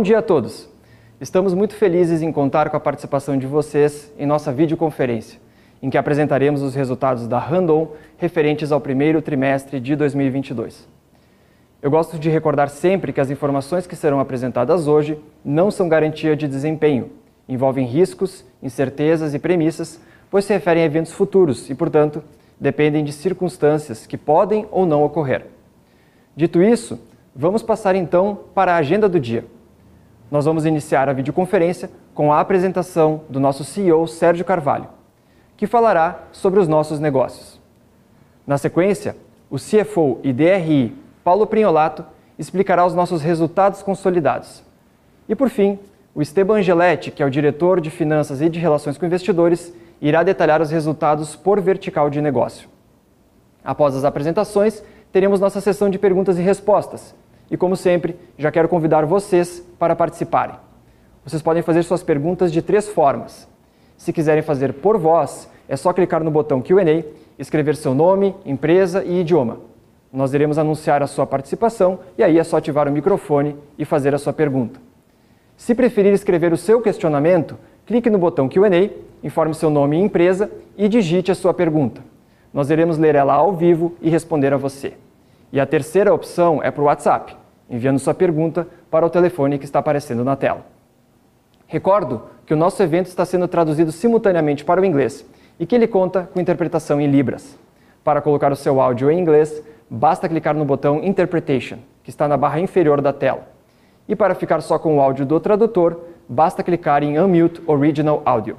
Bom dia a todos! Estamos muito felizes em contar com a participação de vocês em nossa videoconferência, em que apresentaremos os resultados da Randon referentes ao primeiro trimestre de 2022. Eu gosto de recordar sempre que as informações que serão apresentadas hoje não são garantia de desempenho, envolvem riscos, incertezas e premissas, pois se referem a eventos futuros e, portanto, dependem de circunstâncias que podem ou não ocorrer. Dito isso, vamos passar então para a agenda do dia nós vamos iniciar a videoconferência com a apresentação do nosso CEO Sérgio Carvalho, que falará sobre os nossos negócios. Na sequência, o CFO e DRI Paulo Prinholato explicará os nossos resultados consolidados. E por fim, o Esteban Angeletti, que é o diretor de Finanças e de Relações com Investidores, irá detalhar os resultados por vertical de negócio. Após as apresentações, teremos nossa sessão de perguntas e respostas, e como sempre, já quero convidar vocês para participarem. Vocês podem fazer suas perguntas de três formas. Se quiserem fazer por voz, é só clicar no botão Q&A, escrever seu nome, empresa e idioma. Nós iremos anunciar a sua participação e aí é só ativar o microfone e fazer a sua pergunta. Se preferir escrever o seu questionamento, clique no botão Q&A, informe seu nome e empresa e digite a sua pergunta. Nós iremos ler ela ao vivo e responder a você. E a terceira opção é para o WhatsApp enviando sua pergunta para o telefone que está aparecendo na tela. Recordo que o nosso evento está sendo traduzido simultaneamente para o inglês e que ele conta com interpretação em Libras. Para colocar o seu áudio em inglês, basta clicar no botão Interpretation, que está na barra inferior da tela. E para ficar só com o áudio do tradutor, basta clicar em Unmute Original Audio.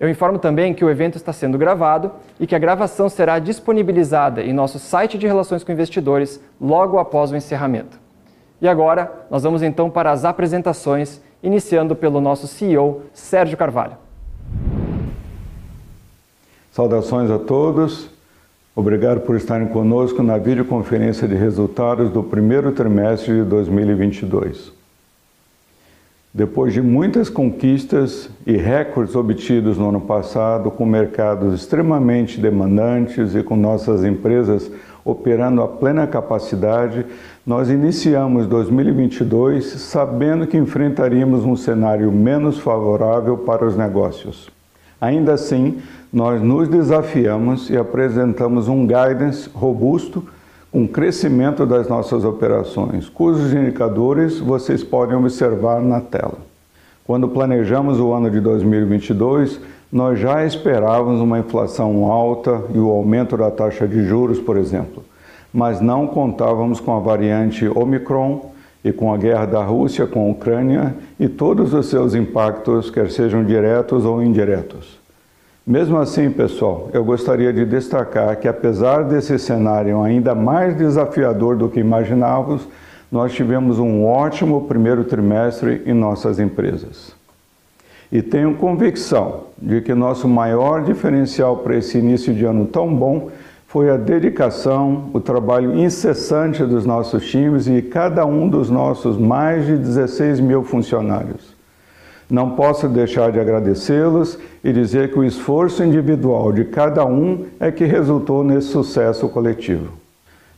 Eu informo também que o evento está sendo gravado e que a gravação será disponibilizada em nosso site de relações com investidores logo após o encerramento. E agora, nós vamos então para as apresentações, iniciando pelo nosso CEO, Sérgio Carvalho. Saudações a todos. Obrigado por estarem conosco na videoconferência de resultados do primeiro trimestre de 2022. Depois de muitas conquistas e recordes obtidos no ano passado, com mercados extremamente demandantes e com nossas empresas operando a plena capacidade, nós iniciamos 2022 sabendo que enfrentaríamos um cenário menos favorável para os negócios. Ainda assim, nós nos desafiamos e apresentamos um guidance robusto um crescimento das nossas operações, cujos indicadores vocês podem observar na tela. Quando planejamos o ano de 2022, nós já esperávamos uma inflação alta e o aumento da taxa de juros, por exemplo, mas não contávamos com a variante Omicron e com a guerra da Rússia com a Ucrânia e todos os seus impactos, quer sejam diretos ou indiretos. Mesmo assim, pessoal, eu gostaria de destacar que, apesar desse cenário ainda mais desafiador do que imaginávamos, nós tivemos um ótimo primeiro trimestre em nossas empresas. E tenho convicção de que nosso maior diferencial para esse início de ano tão bom foi a dedicação, o trabalho incessante dos nossos times e cada um dos nossos mais de 16 mil funcionários. Não posso deixar de agradecê-los e dizer que o esforço individual de cada um é que resultou nesse sucesso coletivo.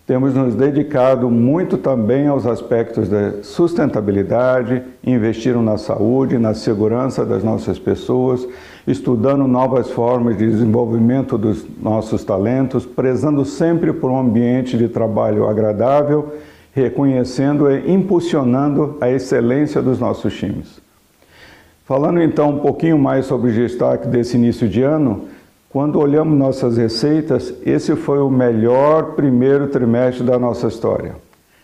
Temos nos dedicado muito também aos aspectos da sustentabilidade, investiram na saúde, na segurança das nossas pessoas, estudando novas formas de desenvolvimento dos nossos talentos, prezando sempre por um ambiente de trabalho agradável, reconhecendo e impulsionando a excelência dos nossos times. Falando então um pouquinho mais sobre o destaque desse início de ano, quando olhamos nossas receitas, esse foi o melhor primeiro trimestre da nossa história.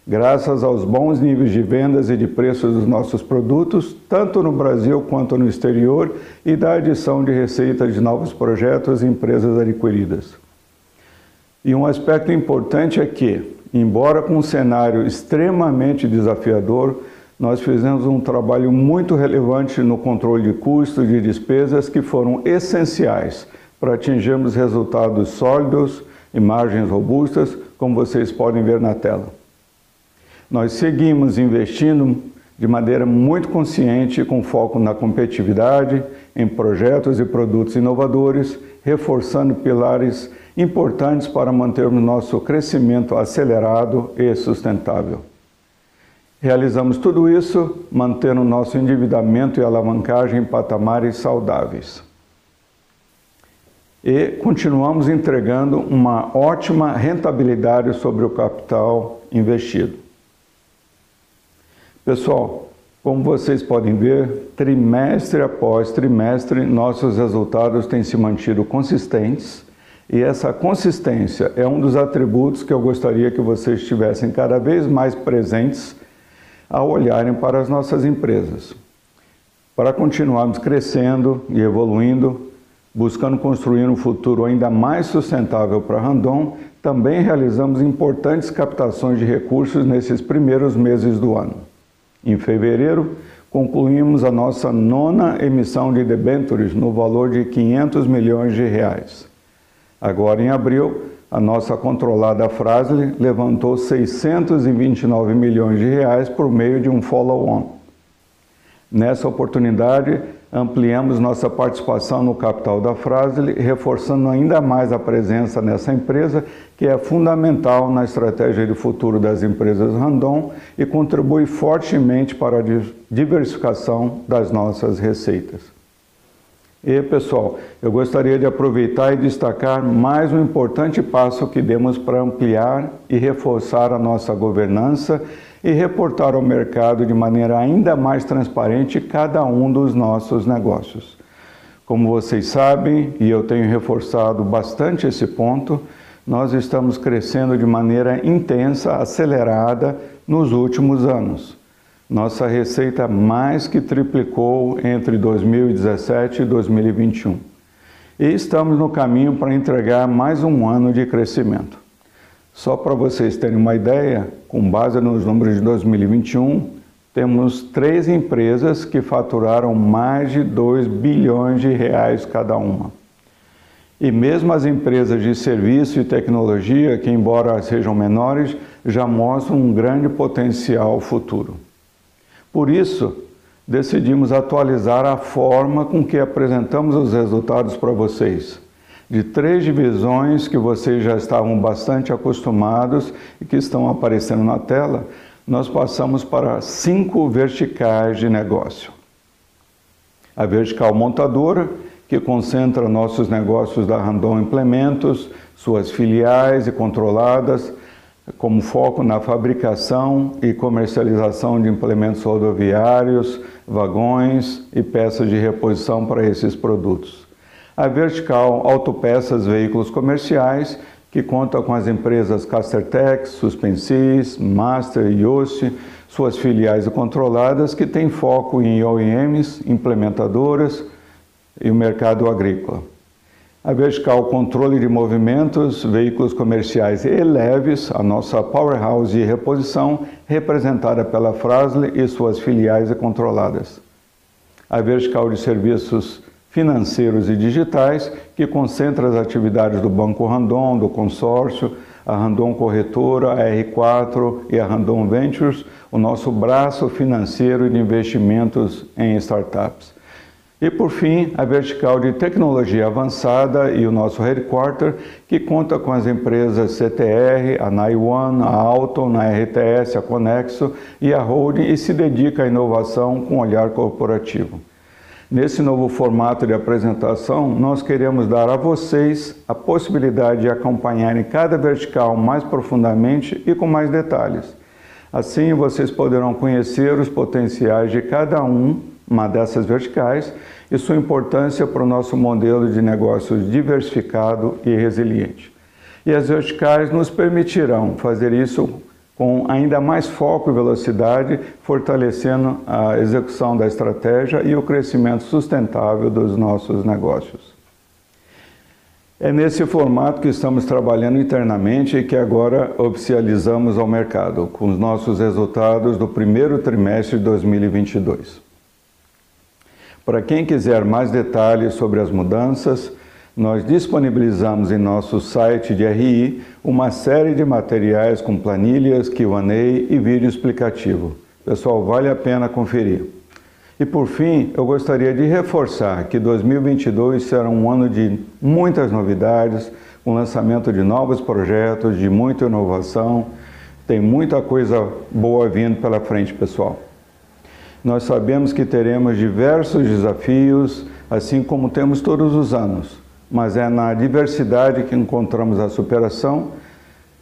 Graças aos bons níveis de vendas e de preços dos nossos produtos, tanto no Brasil quanto no exterior, e da adição de receita de novos projetos e empresas adquiridas. E um aspecto importante é que, embora com um cenário extremamente desafiador, nós fizemos um trabalho muito relevante no controle de custos de despesas que foram essenciais para atingirmos resultados sólidos e margens robustas, como vocês podem ver na tela. Nós seguimos investindo de maneira muito consciente, com foco na competitividade, em projetos e produtos inovadores, reforçando pilares importantes para mantermos nosso crescimento acelerado e sustentável. Realizamos tudo isso mantendo nosso endividamento e alavancagem em patamares saudáveis. E continuamos entregando uma ótima rentabilidade sobre o capital investido. Pessoal, como vocês podem ver, trimestre após trimestre, nossos resultados têm se mantido consistentes e essa consistência é um dos atributos que eu gostaria que vocês estivessem cada vez mais presentes ao olharem para as nossas empresas. Para continuarmos crescendo e evoluindo, buscando construir um futuro ainda mais sustentável para Randon, também realizamos importantes captações de recursos nesses primeiros meses do ano. Em fevereiro, concluímos a nossa nona emissão de debêntures no valor de 500 milhões de reais. Agora, em abril, a nossa controlada Frasle levantou 629 milhões de reais por meio de um follow-on. Nessa oportunidade, ampliamos nossa participação no capital da Frasle, reforçando ainda mais a presença nessa empresa, que é fundamental na estratégia de futuro das empresas Randon e contribui fortemente para a diversificação das nossas receitas. E pessoal, eu gostaria de aproveitar e destacar mais um importante passo que demos para ampliar e reforçar a nossa governança e reportar ao mercado de maneira ainda mais transparente cada um dos nossos negócios. Como vocês sabem, e eu tenho reforçado bastante esse ponto, nós estamos crescendo de maneira intensa, acelerada nos últimos anos. Nossa receita mais que triplicou entre 2017 e 2021. E estamos no caminho para entregar mais um ano de crescimento. Só para vocês terem uma ideia, com base nos números de 2021, temos três empresas que faturaram mais de 2 bilhões de reais cada uma. E mesmo as empresas de serviço e tecnologia, que embora sejam menores, já mostram um grande potencial futuro. Por isso, decidimos atualizar a forma com que apresentamos os resultados para vocês de três divisões que vocês já estavam bastante acostumados e que estão aparecendo na tela, nós passamos para cinco verticais de negócio. A vertical montadora, que concentra nossos negócios da Randon Implementos, suas filiais e controladas, como foco na fabricação e comercialização de implementos rodoviários, vagões e peças de reposição para esses produtos a vertical Autopeças Veículos Comerciais, que conta com as empresas Castertech, Suspensis, Master e Yost, suas filiais controladas, que tem foco em OEMs, implementadoras e o mercado agrícola. A vertical Controle de Movimentos, Veículos Comerciais e Leves, a nossa powerhouse de reposição, representada pela Frasle e suas filiais controladas. A vertical de Serviços financeiros e digitais, que concentra as atividades do Banco Randon, do consórcio, a Randon Corretora, a R4 e a Randon Ventures, o nosso braço financeiro de investimentos em startups. E por fim, a vertical de tecnologia avançada e o nosso headquarter, que conta com as empresas CTR, a Naiwan, a Alton, a RTS, a Conexo e a Holding e se dedica à inovação com olhar corporativo. Nesse novo formato de apresentação, nós queremos dar a vocês a possibilidade de acompanharem cada vertical mais profundamente e com mais detalhes. Assim, vocês poderão conhecer os potenciais de cada um, uma dessas verticais e sua importância para o nosso modelo de negócios diversificado e resiliente. E as verticais nos permitirão fazer isso com ainda mais foco e velocidade, fortalecendo a execução da estratégia e o crescimento sustentável dos nossos negócios. É nesse formato que estamos trabalhando internamente e que agora oficializamos ao mercado, com os nossos resultados do primeiro trimestre de 2022. Para quem quiser mais detalhes sobre as mudanças, nós disponibilizamos em nosso site de RI uma série de materiais com planilhas, Q&A e vídeo explicativo. Pessoal, vale a pena conferir. E por fim, eu gostaria de reforçar que 2022 será um ano de muitas novidades, com lançamento de novos projetos, de muita inovação, Tem muita coisa boa vindo pela frente, pessoal. Nós sabemos que teremos diversos desafios, assim como temos todos os anos, mas é na diversidade que encontramos a superação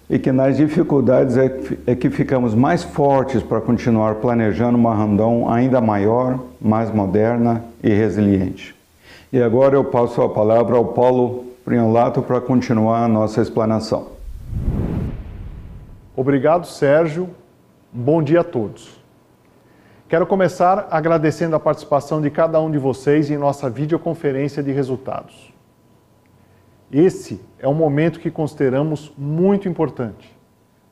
e que nas dificuldades é, é que ficamos mais fortes para continuar planejando uma Randon ainda maior, mais moderna e resiliente. E agora eu passo a palavra ao Paulo Priolato para continuar a nossa explanação. Obrigado, Sérgio. Bom dia a todos. Quero começar agradecendo a participação de cada um de vocês em nossa videoconferência de resultados. Esse é um momento que consideramos muito importante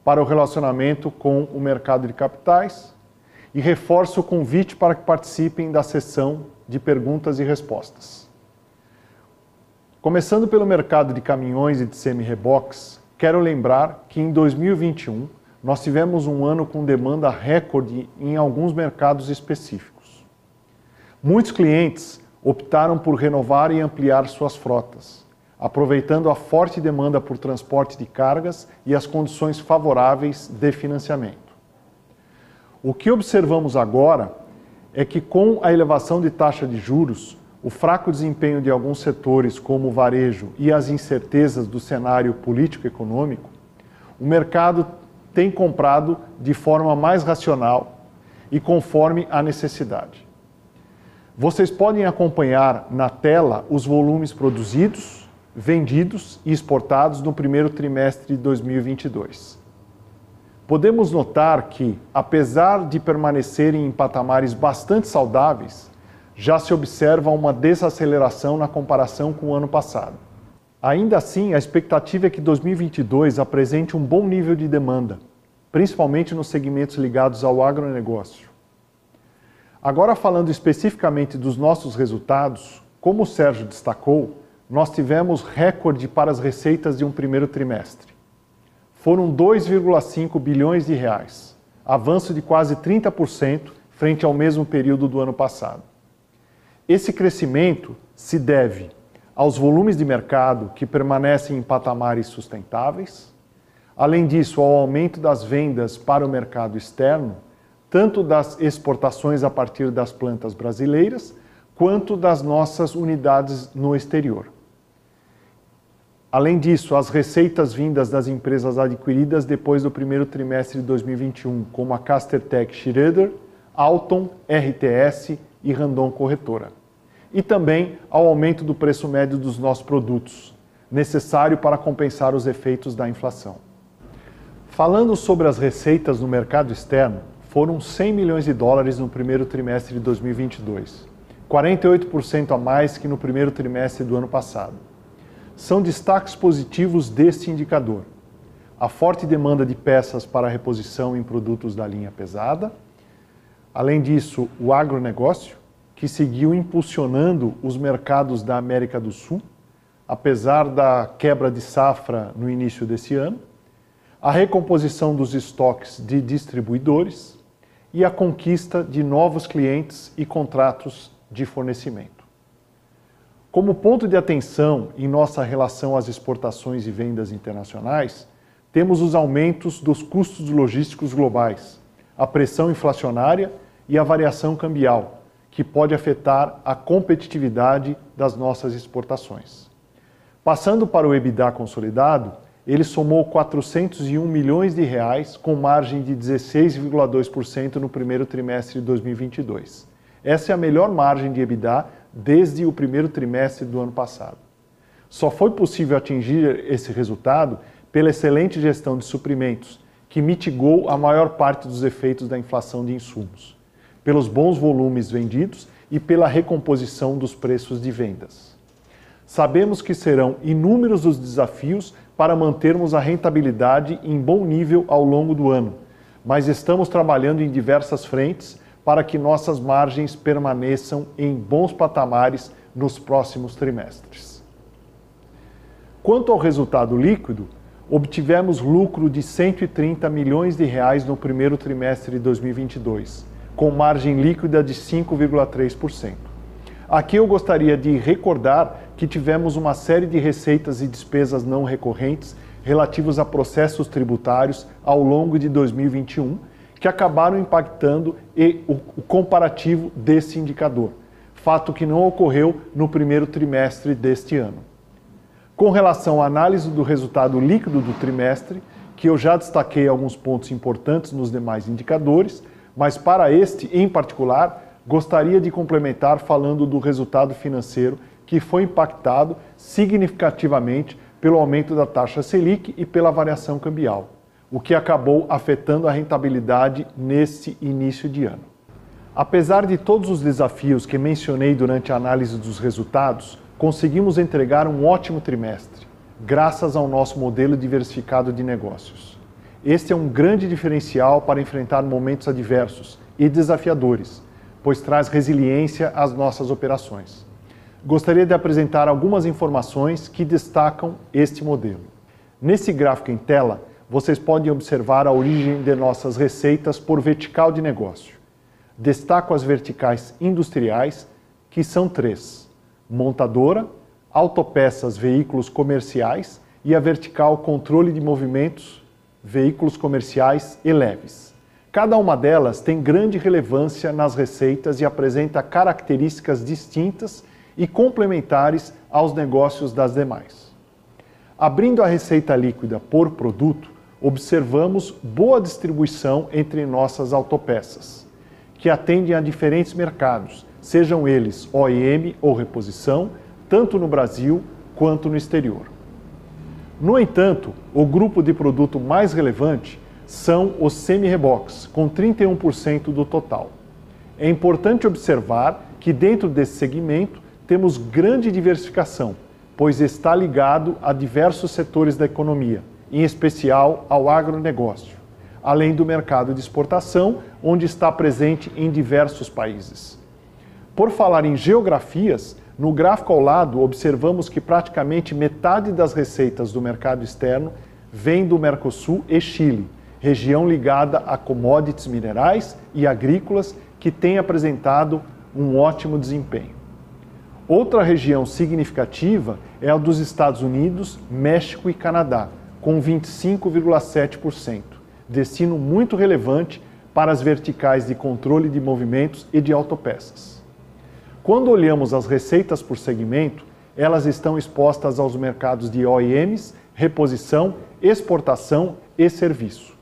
para o relacionamento com o mercado de capitais e reforço o convite para que participem da sessão de perguntas e respostas. Começando pelo mercado de caminhões e de semi-reboques, quero lembrar que em 2021 nós tivemos um ano com demanda recorde em alguns mercados específicos. Muitos clientes optaram por renovar e ampliar suas frotas aproveitando a forte demanda por transporte de cargas e as condições favoráveis de financiamento. O que observamos agora é que, com a elevação de taxa de juros, o fraco desempenho de alguns setores, como o varejo, e as incertezas do cenário político-econômico, o mercado tem comprado de forma mais racional e conforme a necessidade. Vocês podem acompanhar na tela os volumes produzidos vendidos e exportados no primeiro trimestre de 2022. Podemos notar que, apesar de permanecerem em patamares bastante saudáveis, já se observa uma desaceleração na comparação com o ano passado. Ainda assim, a expectativa é que 2022 apresente um bom nível de demanda, principalmente nos segmentos ligados ao agronegócio. Agora, falando especificamente dos nossos resultados, como o Sérgio destacou, nós tivemos recorde para as receitas de um primeiro trimestre. Foram 2,5 bilhões de reais, avanço de quase 30% frente ao mesmo período do ano passado. Esse crescimento se deve aos volumes de mercado que permanecem em patamares sustentáveis, além disso, ao aumento das vendas para o mercado externo, tanto das exportações a partir das plantas brasileiras, quanto das nossas unidades no exterior. Além disso, as receitas vindas das empresas adquiridas depois do primeiro trimestre de 2021, como a Castertech Schroeder, Alton, RTS e Randon Corretora. E também ao aumento do preço médio dos nossos produtos, necessário para compensar os efeitos da inflação. Falando sobre as receitas no mercado externo, foram 100 milhões de dólares no primeiro trimestre de 2022, 48% a mais que no primeiro trimestre do ano passado são destaques positivos deste indicador. A forte demanda de peças para reposição em produtos da linha pesada. Além disso, o agronegócio, que seguiu impulsionando os mercados da América do Sul, apesar da quebra de safra no início desse ano, a recomposição dos estoques de distribuidores e a conquista de novos clientes e contratos de fornecimento. Como ponto de atenção em nossa relação às exportações e vendas internacionais, temos os aumentos dos custos logísticos globais, a pressão inflacionária e a variação cambial, que pode afetar a competitividade das nossas exportações. Passando para o EBITDA consolidado, ele somou 401 milhões de reais com margem de 16,2% no primeiro trimestre de 2022. Essa é a melhor margem de EBITDA desde o primeiro trimestre do ano passado. Só foi possível atingir esse resultado pela excelente gestão de suprimentos, que mitigou a maior parte dos efeitos da inflação de insumos, pelos bons volumes vendidos e pela recomposição dos preços de vendas. Sabemos que serão inúmeros os desafios para mantermos a rentabilidade em bom nível ao longo do ano, mas estamos trabalhando em diversas frentes para que nossas margens permaneçam em bons patamares nos próximos trimestres. Quanto ao resultado líquido, obtivemos lucro de 130 milhões de reais no primeiro trimestre de 2022, com margem líquida de 5,3%. Aqui eu gostaria de recordar que tivemos uma série de receitas e despesas não recorrentes relativos a processos tributários ao longo de 2021, que acabaram impactando o comparativo desse indicador, fato que não ocorreu no primeiro trimestre deste ano. Com relação à análise do resultado líquido do trimestre, que eu já destaquei alguns pontos importantes nos demais indicadores, mas para este em particular, gostaria de complementar falando do resultado financeiro que foi impactado significativamente pelo aumento da taxa Selic e pela variação cambial, o que acabou afetando a rentabilidade nesse início de ano. Apesar de todos os desafios que mencionei durante a análise dos resultados, conseguimos entregar um ótimo trimestre, graças ao nosso modelo diversificado de negócios. Este é um grande diferencial para enfrentar momentos adversos e desafiadores, pois traz resiliência às nossas operações. Gostaria de apresentar algumas informações que destacam este modelo. Nesse gráfico em tela, vocês podem observar a origem de nossas receitas por vertical de negócio. Destaco as verticais industriais, que são três montadora, autopeças veículos comerciais e a vertical controle de movimentos veículos comerciais e leves. Cada uma delas tem grande relevância nas receitas e apresenta características distintas e complementares aos negócios das demais. Abrindo a receita líquida por produto, observamos boa distribuição entre nossas autopeças, que atendem a diferentes mercados sejam eles OEM ou reposição, tanto no Brasil quanto no exterior. No entanto, o grupo de produto mais relevante são os semi-reboques, com 31% do total. É importante observar que dentro desse segmento temos grande diversificação, pois está ligado a diversos setores da economia, em especial ao agronegócio, além do mercado de exportação, onde está presente em diversos países. Por falar em geografias, no gráfico ao lado observamos que praticamente metade das receitas do mercado externo vem do Mercosul e Chile, região ligada a commodities minerais e agrícolas que tem apresentado um ótimo desempenho. Outra região significativa é a dos Estados Unidos, México e Canadá, com 25,7%, destino muito relevante para as verticais de controle de movimentos e de autopeças. Quando olhamos as receitas por segmento, elas estão expostas aos mercados de OEMs, reposição, exportação e serviço.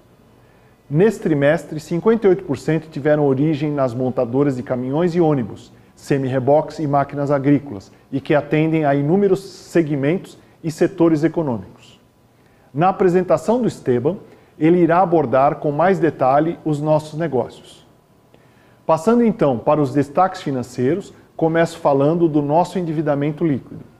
Neste trimestre, 58% tiveram origem nas montadoras de caminhões e ônibus, semi-reboques e máquinas agrícolas, e que atendem a inúmeros segmentos e setores econômicos. Na apresentação do Esteban, ele irá abordar com mais detalhe os nossos negócios. Passando então para os destaques financeiros, começo falando do nosso endividamento líquido.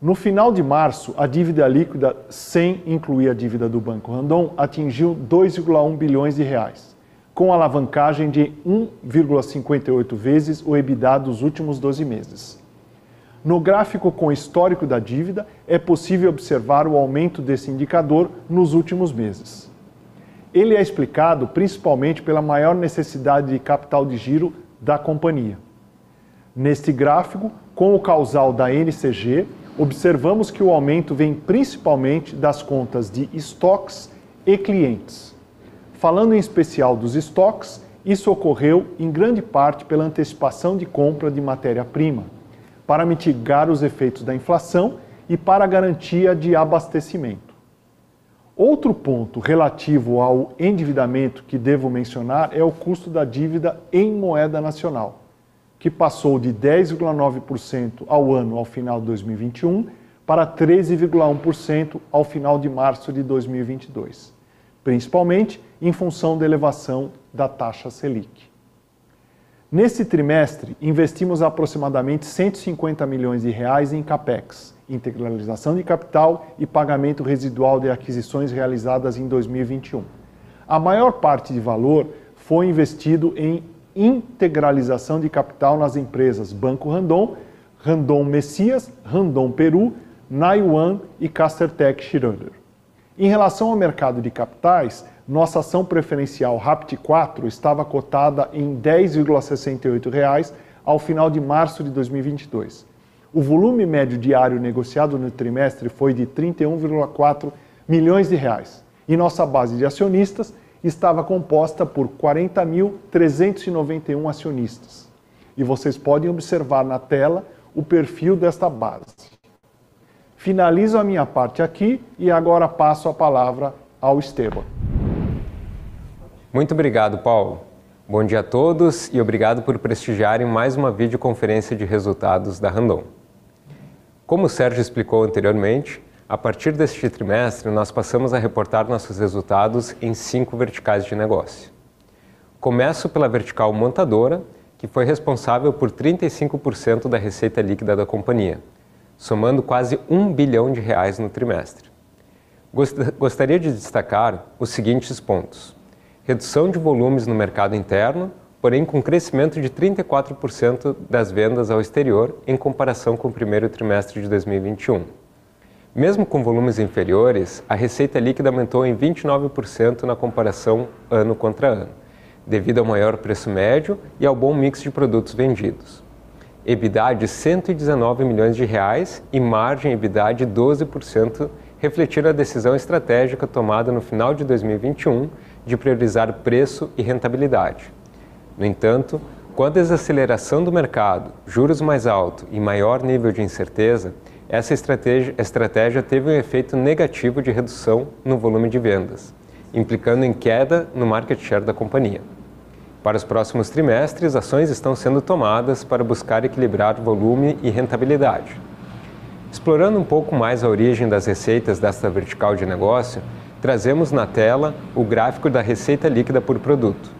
No final de março, a dívida líquida, sem incluir a dívida do Banco Randon, atingiu 2,1 bilhões de reais, com alavancagem de 1,58 vezes o EBITDA dos últimos 12 meses. No gráfico com histórico da dívida, é possível observar o aumento desse indicador nos últimos meses. Ele é explicado principalmente pela maior necessidade de capital de giro da companhia. Neste gráfico, com o causal da NCG, observamos que o aumento vem principalmente das contas de estoques e clientes. Falando em especial dos estoques, isso ocorreu em grande parte pela antecipação de compra de matéria-prima, para mitigar os efeitos da inflação e para garantia de abastecimento. Outro ponto relativo ao endividamento que devo mencionar é o custo da dívida em moeda nacional que passou de 10,9% ao ano ao final de 2021 para 13,1% ao final de março de 2022, principalmente em função da elevação da taxa Selic. Nesse trimestre, investimos aproximadamente 150 milhões de reais em capex, integralização de capital e pagamento residual de aquisições realizadas em 2021. A maior parte de valor foi investido em integralização de capital nas empresas Banco Randon, Randon Messias, Randon Peru, Naiwan e Castertech Schroeder. Em relação ao mercado de capitais, nossa ação preferencial RAPT 4 estava cotada em R$ 10,68 ao final de março de 2022. O volume médio diário negociado no trimestre foi de 31,4 milhões de reais. E nossa base de acionistas estava composta por 40.391 acionistas. E vocês podem observar na tela o perfil desta base. Finalizo a minha parte aqui e agora passo a palavra ao Esteban. Muito obrigado, Paulo. Bom dia a todos e obrigado por prestigiarem mais uma videoconferência de resultados da Randon. Como o Sérgio explicou anteriormente, a partir deste trimestre nós passamos a reportar nossos resultados em cinco verticais de negócio. Começo pela vertical montadora, que foi responsável por 35% da receita líquida da companhia, somando quase um bilhão de reais no trimestre. Gostaria de destacar os seguintes pontos redução de volumes no mercado interno, porém com crescimento de 34% das vendas ao exterior em comparação com o primeiro trimestre de 2021. Mesmo com volumes inferiores, a receita líquida aumentou em 29% na comparação ano contra ano, devido ao maior preço médio e ao bom mix de produtos vendidos. EBITDA de 119 milhões de reais e margem EBITDA de 12% refletiram a decisão estratégica tomada no final de 2021 de priorizar preço e rentabilidade. No entanto, com a desaceleração do mercado, juros mais altos e maior nível de incerteza, essa estratégia, estratégia teve um efeito negativo de redução no volume de vendas, implicando em queda no market share da companhia. Para os próximos trimestres, ações estão sendo tomadas para buscar equilibrar volume e rentabilidade. Explorando um pouco mais a origem das receitas desta vertical de negócio, trazemos na tela o gráfico da receita líquida por produto.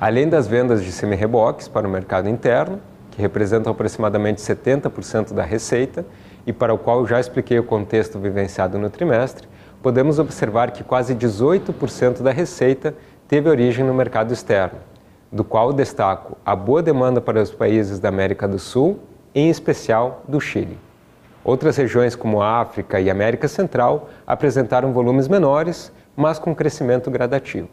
Além das vendas de semi-reboques para o mercado interno, que representam aproximadamente 70% da receita e para o qual já expliquei o contexto vivenciado no trimestre, podemos observar que quase 18% da receita teve origem no mercado externo, do qual destaco a boa demanda para os países da América do Sul, em especial do Chile. Outras regiões, como África e América Central, apresentaram volumes menores, mas com crescimento gradativo.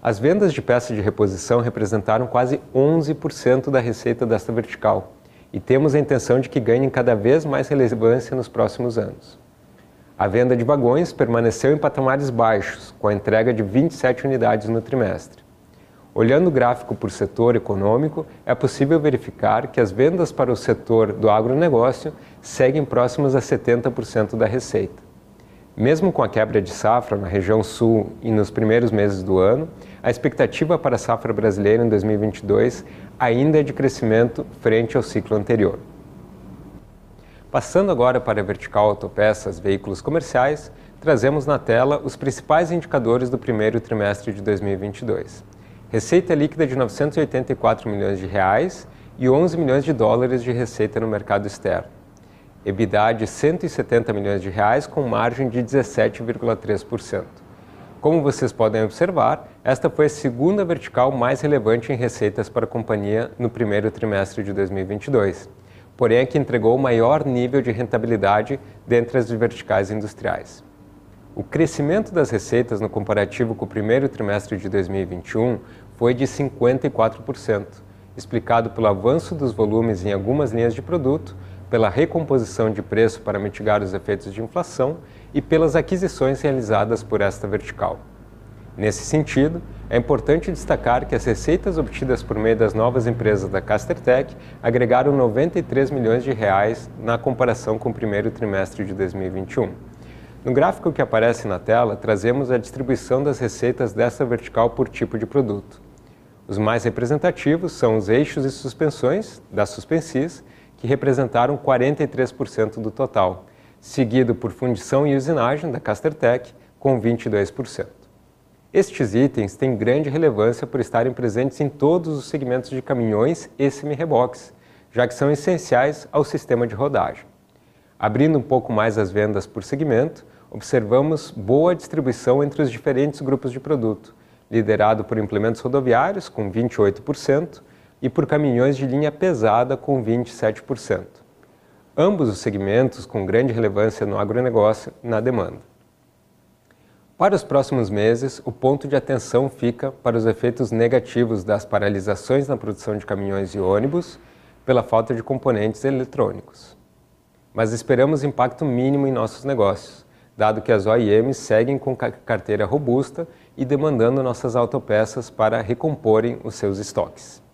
As vendas de peças de reposição representaram quase 11% da receita desta vertical e temos a intenção de que ganhem cada vez mais relevância nos próximos anos. A venda de vagões permaneceu em patamares baixos, com a entrega de 27 unidades no trimestre. Olhando o gráfico por setor econômico, é possível verificar que as vendas para o setor do agronegócio seguem próximas a 70% da receita. Mesmo com a quebra de safra na região sul e nos primeiros meses do ano, a expectativa para a safra brasileira em 2022 ainda é de crescimento frente ao ciclo anterior. Passando agora para a vertical autopeças veículos comerciais, trazemos na tela os principais indicadores do primeiro trimestre de 2022 receita líquida de 984 milhões de reais e 11 milhões de dólares de receita no mercado externo. EBITDA de 170 milhões de reais com margem de 17,3%. Como vocês podem observar, esta foi a segunda vertical mais relevante em receitas para a companhia no primeiro trimestre de 2022, porém é que entregou o maior nível de rentabilidade dentre as verticais industriais. O crescimento das receitas no comparativo com o primeiro trimestre de 2021 foi de 54%, explicado pelo avanço dos volumes em algumas linhas de produto, pela recomposição de preço para mitigar os efeitos de inflação e pelas aquisições realizadas por esta vertical. Nesse sentido, é importante destacar que as receitas obtidas por meio das novas empresas da Castertech agregaram 93 milhões de reais na comparação com o primeiro trimestre de 2021 no gráfico que aparece na tela, trazemos a distribuição das receitas dessa vertical por tipo de produto. Os mais representativos são os eixos e suspensões, da Suspensis, que representaram 43% do total, seguido por fundição e usinagem, da Castertech, com 22%. Estes itens têm grande relevância por estarem presentes em todos os segmentos de caminhões e semi-reboques, já que são essenciais ao sistema de rodagem. Abrindo um pouco mais as vendas por segmento, observamos boa distribuição entre os diferentes grupos de produto, liderado por implementos rodoviários, com 28%, e por caminhões de linha pesada, com 27%. Ambos os segmentos com grande relevância no agronegócio na demanda. Para os próximos meses, o ponto de atenção fica para os efeitos negativos das paralisações na produção de caminhões e ônibus pela falta de componentes eletrônicos. Mas esperamos impacto mínimo em nossos negócios, dado que as OEMs seguem com carteira robusta e demandando nossas autopeças para recomporem os seus estoques.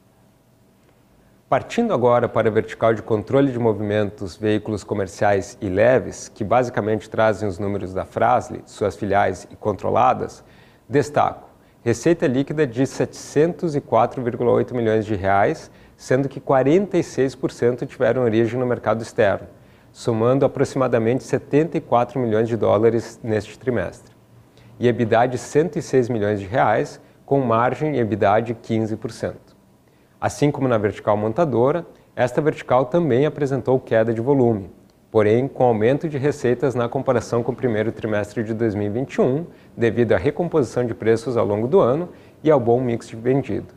Partindo agora para a vertical de controle de movimentos, veículos comerciais e leves, que basicamente trazem os números da Frasle, suas filiais e controladas, destaco receita líquida de 704,8 milhões de reais, sendo que 46% tiveram origem no mercado externo, somando aproximadamente 74 milhões de dólares neste trimestre. E EBITDA de 106 milhões de reais, com margem e EBITDA de 15%. Assim como na vertical montadora, esta vertical também apresentou queda de volume, porém com aumento de receitas na comparação com o primeiro trimestre de 2021, devido à recomposição de preços ao longo do ano e ao bom mix de vendido.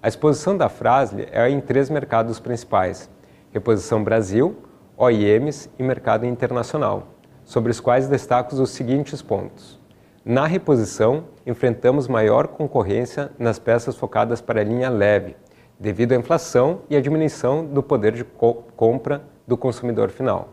A exposição da Frasle é em três mercados principais: reposição Brasil, OEMs e mercado internacional, sobre os quais destaco os seguintes pontos. Na reposição, enfrentamos maior concorrência nas peças focadas para a linha leve, devido à inflação e à diminuição do poder de co compra do consumidor final.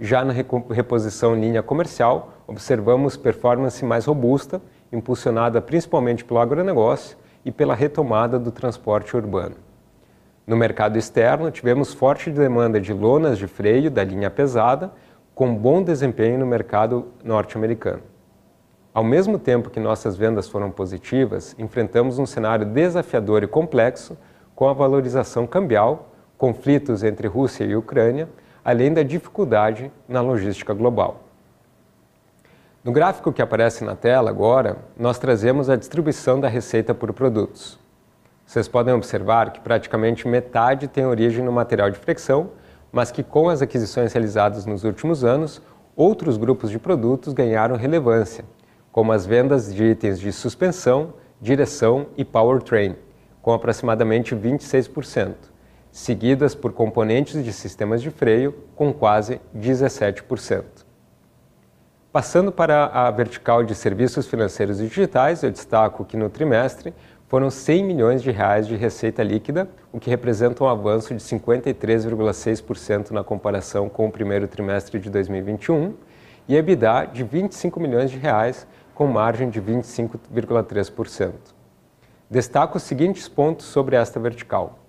Já na reposição linha comercial, observamos performance mais robusta, impulsionada principalmente pelo agronegócio e pela retomada do transporte urbano. No mercado externo, tivemos forte demanda de lonas de freio da linha pesada, com bom desempenho no mercado norte-americano. Ao mesmo tempo que nossas vendas foram positivas, enfrentamos um cenário desafiador e complexo com a valorização cambial, conflitos entre Rússia e Ucrânia, além da dificuldade na logística global. No gráfico que aparece na tela agora, nós trazemos a distribuição da receita por produtos. Vocês podem observar que praticamente metade tem origem no material de fricção, mas que com as aquisições realizadas nos últimos anos, outros grupos de produtos ganharam relevância, como as vendas de itens de suspensão, direção e powertrain, com aproximadamente 26% seguidas por componentes de sistemas de freio, com quase 17%. Passando para a vertical de serviços financeiros e digitais, eu destaco que no trimestre foram 100 milhões de reais de receita líquida, o que representa um avanço de 53,6% na comparação com o primeiro trimestre de 2021, e EBITDA de 25 milhões de reais, com margem de 25,3%. Destaco os seguintes pontos sobre esta vertical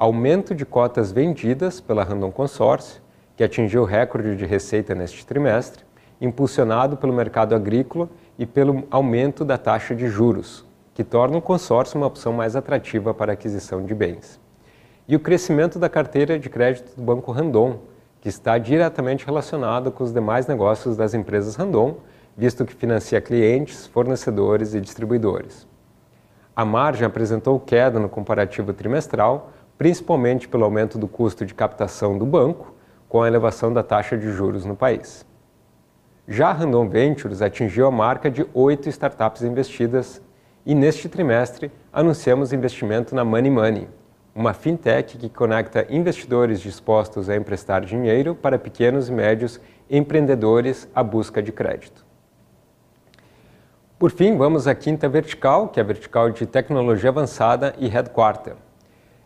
aumento de cotas vendidas pela Randon Consórcio, que atingiu recorde de receita neste trimestre, impulsionado pelo mercado agrícola e pelo aumento da taxa de juros, que torna o consórcio uma opção mais atrativa para aquisição de bens. E o crescimento da carteira de crédito do Banco Randon, que está diretamente relacionado com os demais negócios das empresas Randon, visto que financia clientes, fornecedores e distribuidores. A margem apresentou queda no comparativo trimestral, principalmente pelo aumento do custo de captação do banco, com a elevação da taxa de juros no país. Já a Randon Ventures atingiu a marca de oito startups investidas e neste trimestre anunciamos investimento na Money Money, uma fintech que conecta investidores dispostos a emprestar dinheiro para pequenos e médios empreendedores à busca de crédito. Por fim, vamos à quinta vertical, que é a vertical de tecnologia avançada e headquarter.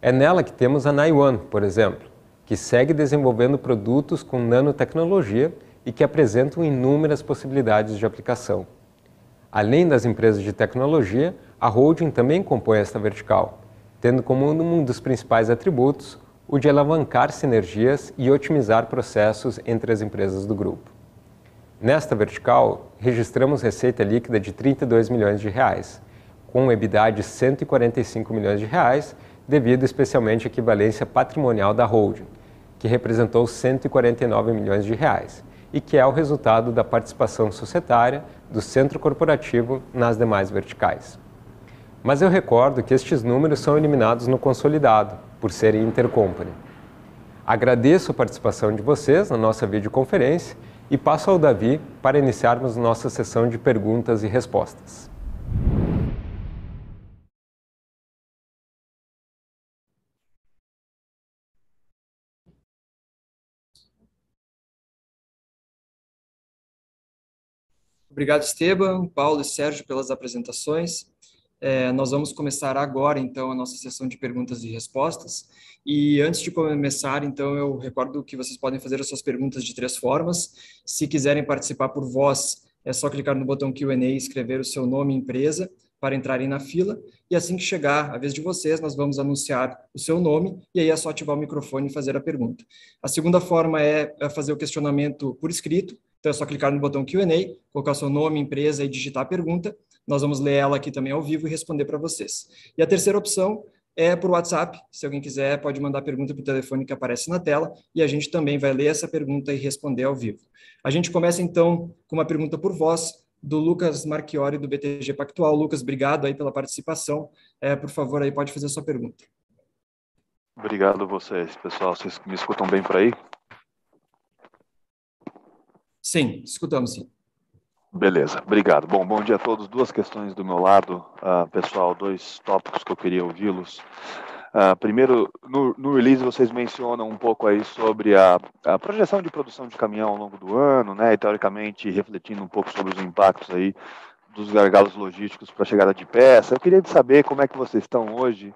É nela que temos a Naiwan, por exemplo, que segue desenvolvendo produtos com nanotecnologia e que apresentam inúmeras possibilidades de aplicação. Além das empresas de tecnologia, a holding também compõe esta vertical, tendo como um dos principais atributos o de alavancar sinergias e otimizar processos entre as empresas do grupo. Nesta vertical, registramos receita líquida de 32 milhões de reais, com EBITDA de 145 milhões de reais devido especialmente à equivalência patrimonial da holding, que representou 149 milhões de reais e que é o resultado da participação societária do centro corporativo nas demais verticais. Mas eu recordo que estes números são eliminados no consolidado, por serem intercompany. Agradeço a participação de vocês na nossa videoconferência e passo ao Davi para iniciarmos nossa sessão de perguntas e respostas. Obrigado, Esteban, Paulo e Sérgio, pelas apresentações. É, nós vamos começar agora, então, a nossa sessão de perguntas e respostas. E antes de começar, então, eu recordo que vocês podem fazer as suas perguntas de três formas. Se quiserem participar por voz, é só clicar no botão Q&A e escrever o seu nome e empresa para entrarem na fila. E assim que chegar a vez de vocês, nós vamos anunciar o seu nome e aí é só ativar o microfone e fazer a pergunta. A segunda forma é, é fazer o questionamento por escrito. Então é só clicar no botão Q&A, colocar seu nome, empresa e digitar a pergunta. Nós vamos ler ela aqui também ao vivo e responder para vocês. E a terceira opção é por WhatsApp. Se alguém quiser, pode mandar pergunta para o telefone que aparece na tela e a gente também vai ler essa pergunta e responder ao vivo. A gente começa então com uma pergunta por voz do Lucas Marchiori do BTG Pactual. Lucas, obrigado aí pela participação. É, por favor, aí pode fazer a sua pergunta. Obrigado vocês, pessoal. Vocês me escutam bem por aí? Sim, escutamos sim. Beleza, obrigado. Bom, bom dia a todos. Duas questões do meu lado, uh, pessoal, dois tópicos que eu queria ouvi-los. Uh, primeiro, no, no, release vocês mencionam um pouco aí sobre a, a, projeção de produção de caminhão ao longo do ano, né, e teoricamente refletindo um pouco sobre os impactos aí dos gargalos logísticos para a chegada de peça. Eu queria saber como é que vocês estão hoje,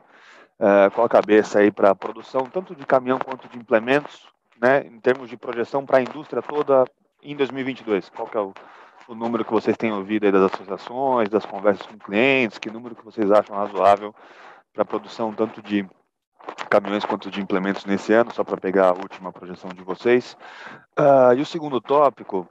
uh, com a cabeça aí para a produção tanto de caminhão quanto de implementos, né, em termos de projeção para a indústria toda em 2022. Qual que é o o número que vocês têm ouvido aí das associações, das conversas com clientes, que número que vocês acham razoável para a produção tanto de caminhões quanto de implementos nesse ano, só para pegar a última projeção de vocês. Uh, e o segundo tópico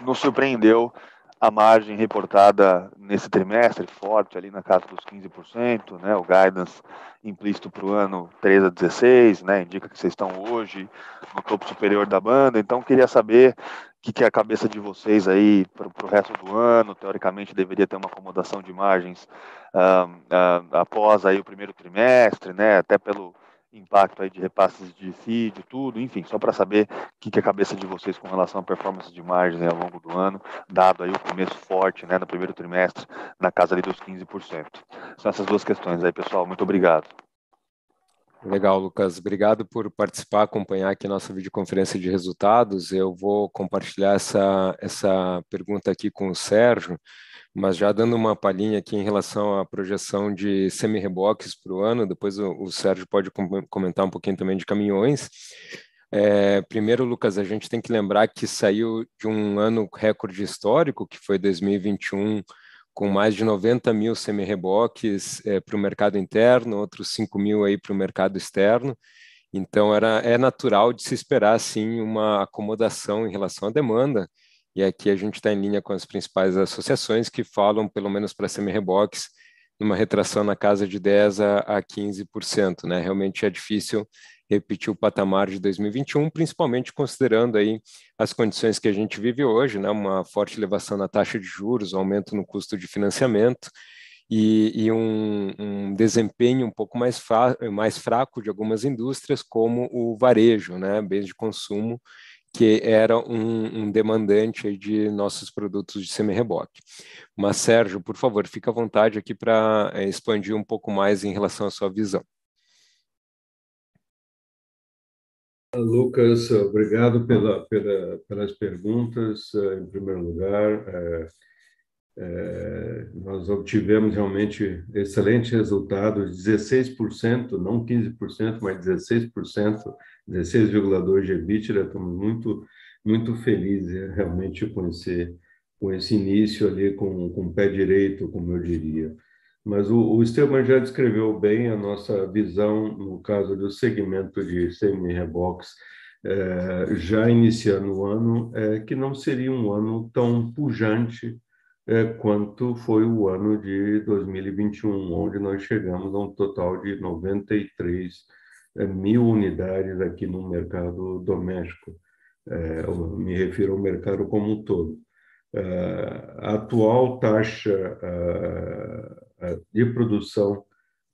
nos surpreendeu a margem reportada nesse trimestre forte ali na casa dos 15%, né? O guidance implícito para o ano 13 a 16, né? Indica que vocês estão hoje no topo superior da banda. Então queria saber que, que é a cabeça de vocês aí para o resto do ano? Teoricamente deveria ter uma acomodação de margens após aí o primeiro trimestre, né? Até pelo impacto aí de repasses de CID, tudo, enfim, só para saber o que, que é a cabeça de vocês com relação à performance de margens ao longo do ano, dado aí o começo forte, né, no primeiro trimestre, na casa ali dos 15%. São essas duas questões aí, pessoal. Muito obrigado. Legal, Lucas. Obrigado por participar, acompanhar aqui nossa videoconferência de resultados. Eu vou compartilhar essa, essa pergunta aqui com o Sérgio, mas já dando uma palhinha aqui em relação à projeção de semi-reboques para o ano, depois o, o, Sérgio pode comentar um pouquinho também de caminhões. É, primeiro, Lucas, a gente tem que lembrar que saiu de um ano recorde histórico, que foi 2021, com mais de 90 mil semi-reboques é, para o mercado interno, outros 5 mil aí para o mercado externo. Então, era, é natural de se esperar, sim, uma acomodação em relação à demanda. E aqui a gente está em linha com as principais associações que falam, pelo menos para semi-reboques, numa retração na casa de 10% a 15%. Né? Realmente é difícil repetir o patamar de 2021, principalmente considerando aí as condições que a gente vive hoje, né, uma forte elevação na taxa de juros, um aumento no custo de financiamento e, e um, um, desempenho um pouco mais, mais fraco de algumas indústrias, como o varejo, né, bens de consumo, que era um, um demandante de nossos produtos de semi-reboque. Mas, Sérgio, por favor, fique à vontade aqui para é, expandir um pouco mais em relação à sua visão. Lucas, obrigado pela, pela, pelas perguntas. Eh, em primeiro lugar, é, é, nós obtivemos realmente excelentes resultados, 16%, não 15%, mas 16%, 16,2% de EBITDA. Estamos muito, muito felizes realmente com esse, com esse início ali, com, com o pé direito, como eu diria. Mas o, o já descreveu bem a nossa visão no caso do segmento de semi-reboques, é, já iniciando o ano, é, que não seria um ano tão pujante é, quanto foi o ano de 2021, onde nós chegamos a um total de 93 é, mil unidades aqui no mercado doméstico. É, me refiro ao mercado como um todo. É, a atual taxa de produção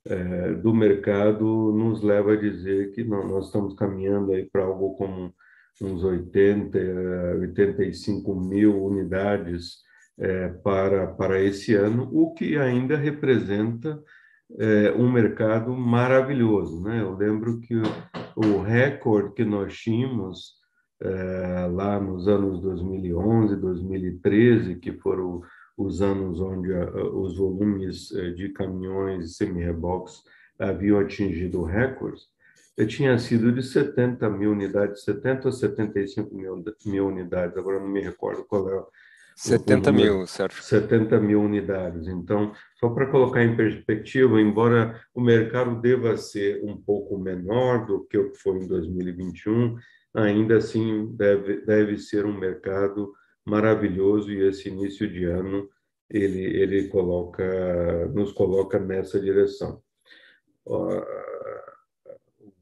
é, do mercado nos leva a dizer que nós estamos caminhando aí para algo como uns 80, 85 mil unidades é, para, para esse ano, o que ainda representa um mercado maravilhoso. Né? Eu lembro que o, recorde que nós tínhamos lá nos anos 2011, 2013, que foram os anos onde os volumes de caminhões e semi-reboques haviam atingido recordes, tinha sido de 70 mil unidades, 70 ou 75 mil, mil unidades, agora não me recordo qual é 70 mil, certo? 70 mil unidades. Então, só para colocar em perspectiva, embora o mercado deva ser um pouco menor do que o que foi em 2021, ainda assim deve, deve ser um mercado maravilhoso e esse início de ano ele, ele coloca, nos coloca nessa direção.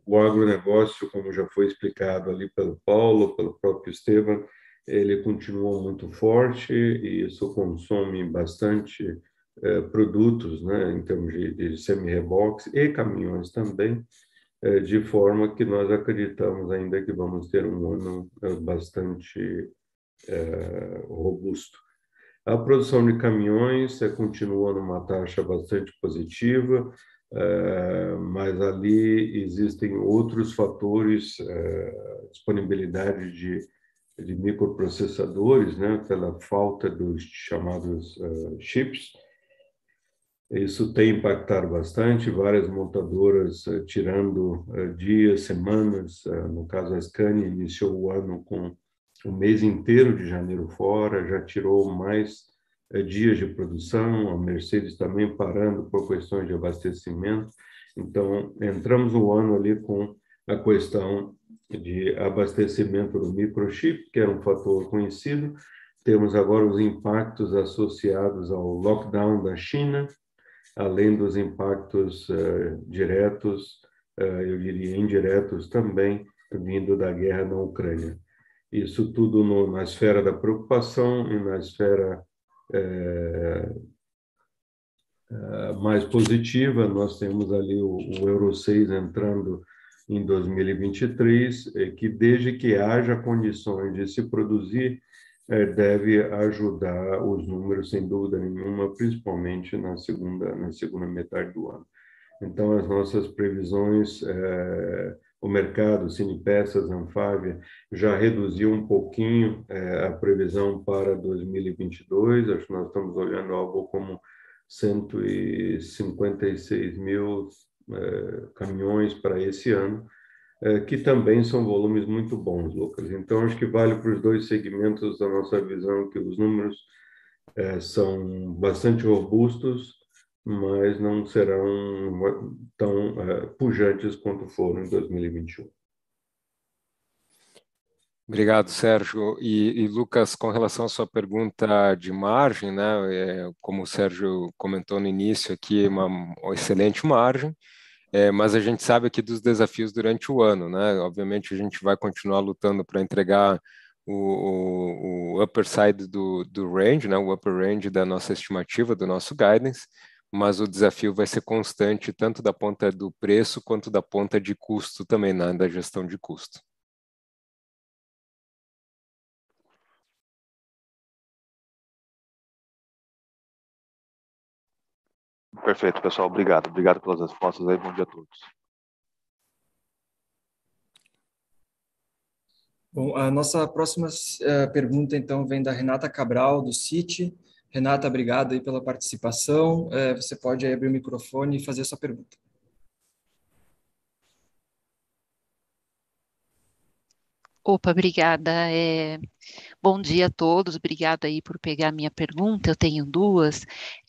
O agronegócio, como já foi explicado ali pelo Paulo, pelo próprio Estevam, ele continua muito forte e isso consome bastante eh, produtos, né, em termos de, de semi-reboques e caminhões também, eh, de forma que nós acreditamos ainda que vamos ter um ano eh, bastante robusto. A produção de caminhões continua numa taxa bastante positiva, mas ali existem outros fatores, disponibilidade de de microprocessadores, né, pela falta dos chamados chips. Isso tem impactado bastante, várias montadoras uh, tirando uh, dias, semanas. no caso, a Scania iniciou o ano com o mês inteiro de janeiro fora, já tirou mais dias de produção, a Mercedes também parando por questões de abastecimento. Então, entramos o ano ali com a questão de abastecimento do microchip, que era um fator conhecido. Temos agora os impactos associados ao lockdown da China, além dos impactos uh, diretos, uh, eu diria indiretos também, vindo da guerra na Ucrânia. Isso tudo no, na esfera da preocupação e na esfera é, é, mais positiva, nós temos ali o, o Euro 6 entrando em 2023, é que desde que haja condições de se produzir, é, deve ajudar os números, sem dúvida nenhuma, principalmente na segunda, na segunda metade do ano. Então, as nossas previsões, é, o mercado, Cinepeças, Anfávia, já reduziu um pouquinho é, a previsão para 2022, acho que nós estamos olhando algo como 156 mil é, caminhões para esse ano, é, que também são volumes muito bons, Lucas. Então, acho que vale para os dois segmentos da nossa visão que os números é, são bastante robustos, mas não serão tão pujantes quanto foram em 2021. Obrigado, Sérgio. E, e, Lucas, com relação à sua pergunta de margem, né, é, como o Sérgio comentou no início aqui, uma, uma excelente margem, é, mas a gente sabe aqui dos desafios durante o ano, né? Obviamente a gente vai continuar lutando para entregar o, o, o, upper side do, do range, né? O upper range da nossa estimativa, do nosso guidance, mas o desafio vai ser constante tanto da ponta do preço quanto da ponta de custo também, né? da gestão de custo. Perfeito, pessoal. Obrigado. Obrigado pelas respostas aí. Bom dia a todos. Bom, a nossa próxima uh, pergunta, então, vem da Renata Cabral, do Citi. Renata, obrigado aí pela participação. Uh, você pode abrir o microfone e fazer a sua pergunta. Opa, obrigada. É, bom dia a todos, obrigada aí por pegar a minha pergunta, eu tenho duas.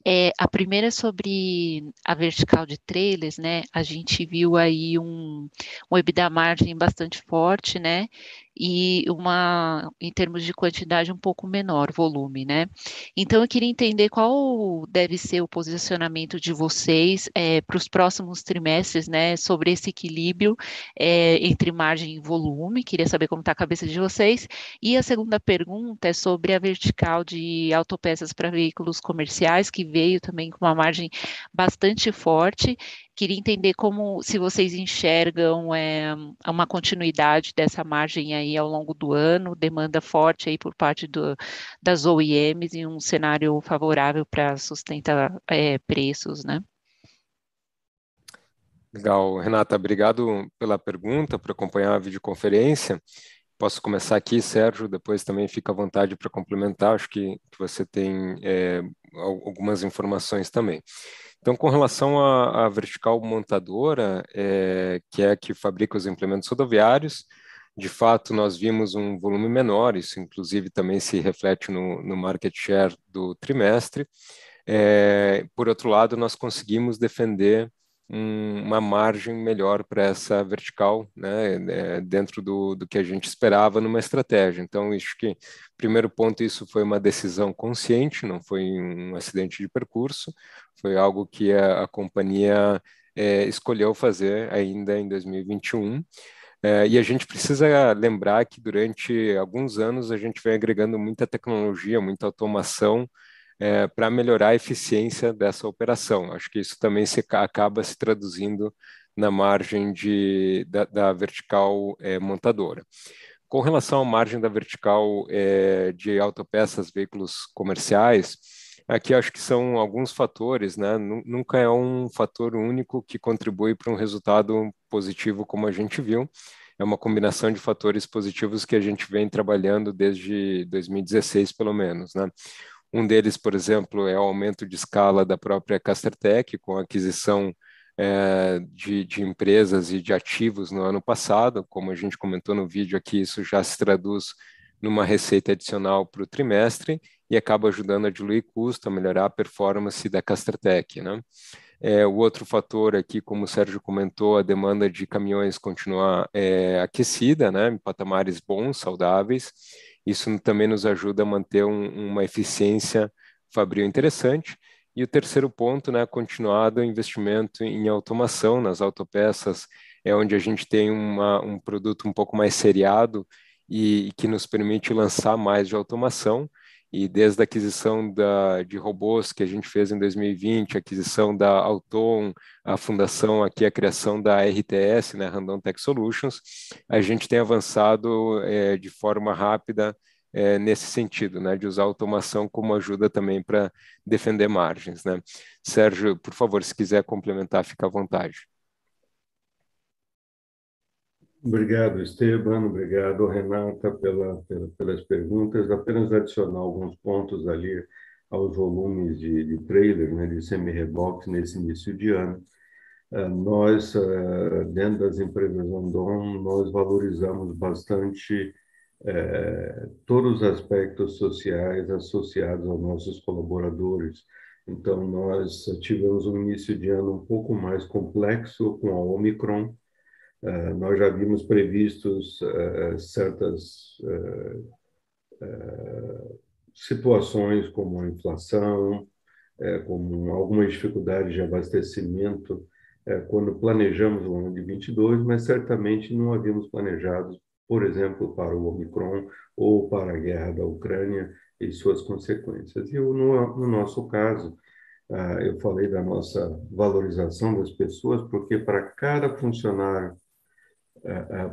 É, a primeira é sobre a vertical de trailers, né? A gente viu aí um, um EBITDA margem bastante forte, né? E uma, em termos de quantidade, um pouco menor, volume, né? Então, eu queria entender qual deve ser o posicionamento de vocês é, para os próximos trimestres, né? Sobre esse equilíbrio é, entre margem e volume. Queria saber como está a cabeça de vocês. E a segunda pergunta é sobre a vertical de autopeças para veículos comerciais, que veio também com uma margem bastante forte. Queria entender como, se vocês enxergam é, uma continuidade dessa margem aí ao longo do ano, demanda forte aí por parte do, das OEMs e um cenário favorável para sustentar é, preços, né? Legal, Renata, obrigado pela pergunta, por acompanhar a videoconferência. Posso começar aqui, Sérgio, depois também fica à vontade para complementar, acho que, que você tem é, algumas informações também. Então, com relação à, à vertical montadora, é, que é a que fabrica os implementos rodoviários, de fato, nós vimos um volume menor, isso inclusive também se reflete no, no market share do trimestre. É, por outro lado, nós conseguimos defender um, uma margem melhor para essa vertical, né, é, dentro do, do que a gente esperava numa estratégia. Então, acho que, primeiro ponto, isso foi uma decisão consciente, não foi um acidente de percurso, foi algo que a, a companhia é, escolheu fazer ainda em 2021. É, e a gente precisa lembrar que durante alguns anos a gente vem agregando muita tecnologia, muita automação é, para melhorar a eficiência dessa operação. Acho que isso também se, acaba se traduzindo na margem de, da, da vertical é, montadora. Com relação à margem da vertical é, de autopeças, veículos comerciais, aqui acho que são alguns fatores, né? Nunca é um fator único que contribui para um resultado positivo como a gente viu. É uma combinação de fatores positivos que a gente vem trabalhando desde 2016, pelo menos, né? Um deles, por exemplo, é o aumento de escala da própria Castertech, com a aquisição é, de, de, empresas e de ativos no ano passado. Como a gente comentou no vídeo aqui, isso já se traduz numa receita adicional para o trimestre e acaba ajudando a diluir custo, a melhorar a performance da Castertech. Né? É, o outro fator aqui, como o Sérgio comentou, a demanda de caminhões continua é, aquecida, né, em patamares bons, saudáveis, isso também nos ajuda a manter um, uma eficiência fabril interessante. E o terceiro ponto, né, continuado investimento em automação nas autopeças, é onde a gente tem uma, um produto um pouco mais seriado e, e que nos permite lançar mais de automação e desde a aquisição da, de robôs que a gente fez em 2020, a aquisição da Auton, a fundação aqui, a criação da RTS, né, Randon Tech Solutions, a gente tem avançado é, de forma rápida é, nesse sentido, né, de usar automação como ajuda também para defender margens. Né. Sérgio, por favor, se quiser complementar, fica à vontade. Obrigado, Esteban. Obrigado, Renata, pela, pela, pelas perguntas. Apenas adicionar alguns pontos ali aos volumes de, de trailer, né, de semi-rebox nesse início de ano. Uh, nós, uh, dentro das empresas Andon, nós valorizamos bastante uh, todos os aspectos sociais associados aos nossos colaboradores. Então, nós tivemos um início de ano um pouco mais complexo com a Omicron, Uh, nós já vimos previstos uh, certas uh, situações como a inflação, como algumas dificuldades de abastecimento quando planejamos o ano de 22, mas certamente não havíamos planejado, por exemplo, para o Omicron ou para a guerra da Ucrânia e suas consequências. E no, no nosso caso, eu falei da nossa valorização das pessoas, porque para cada funcionário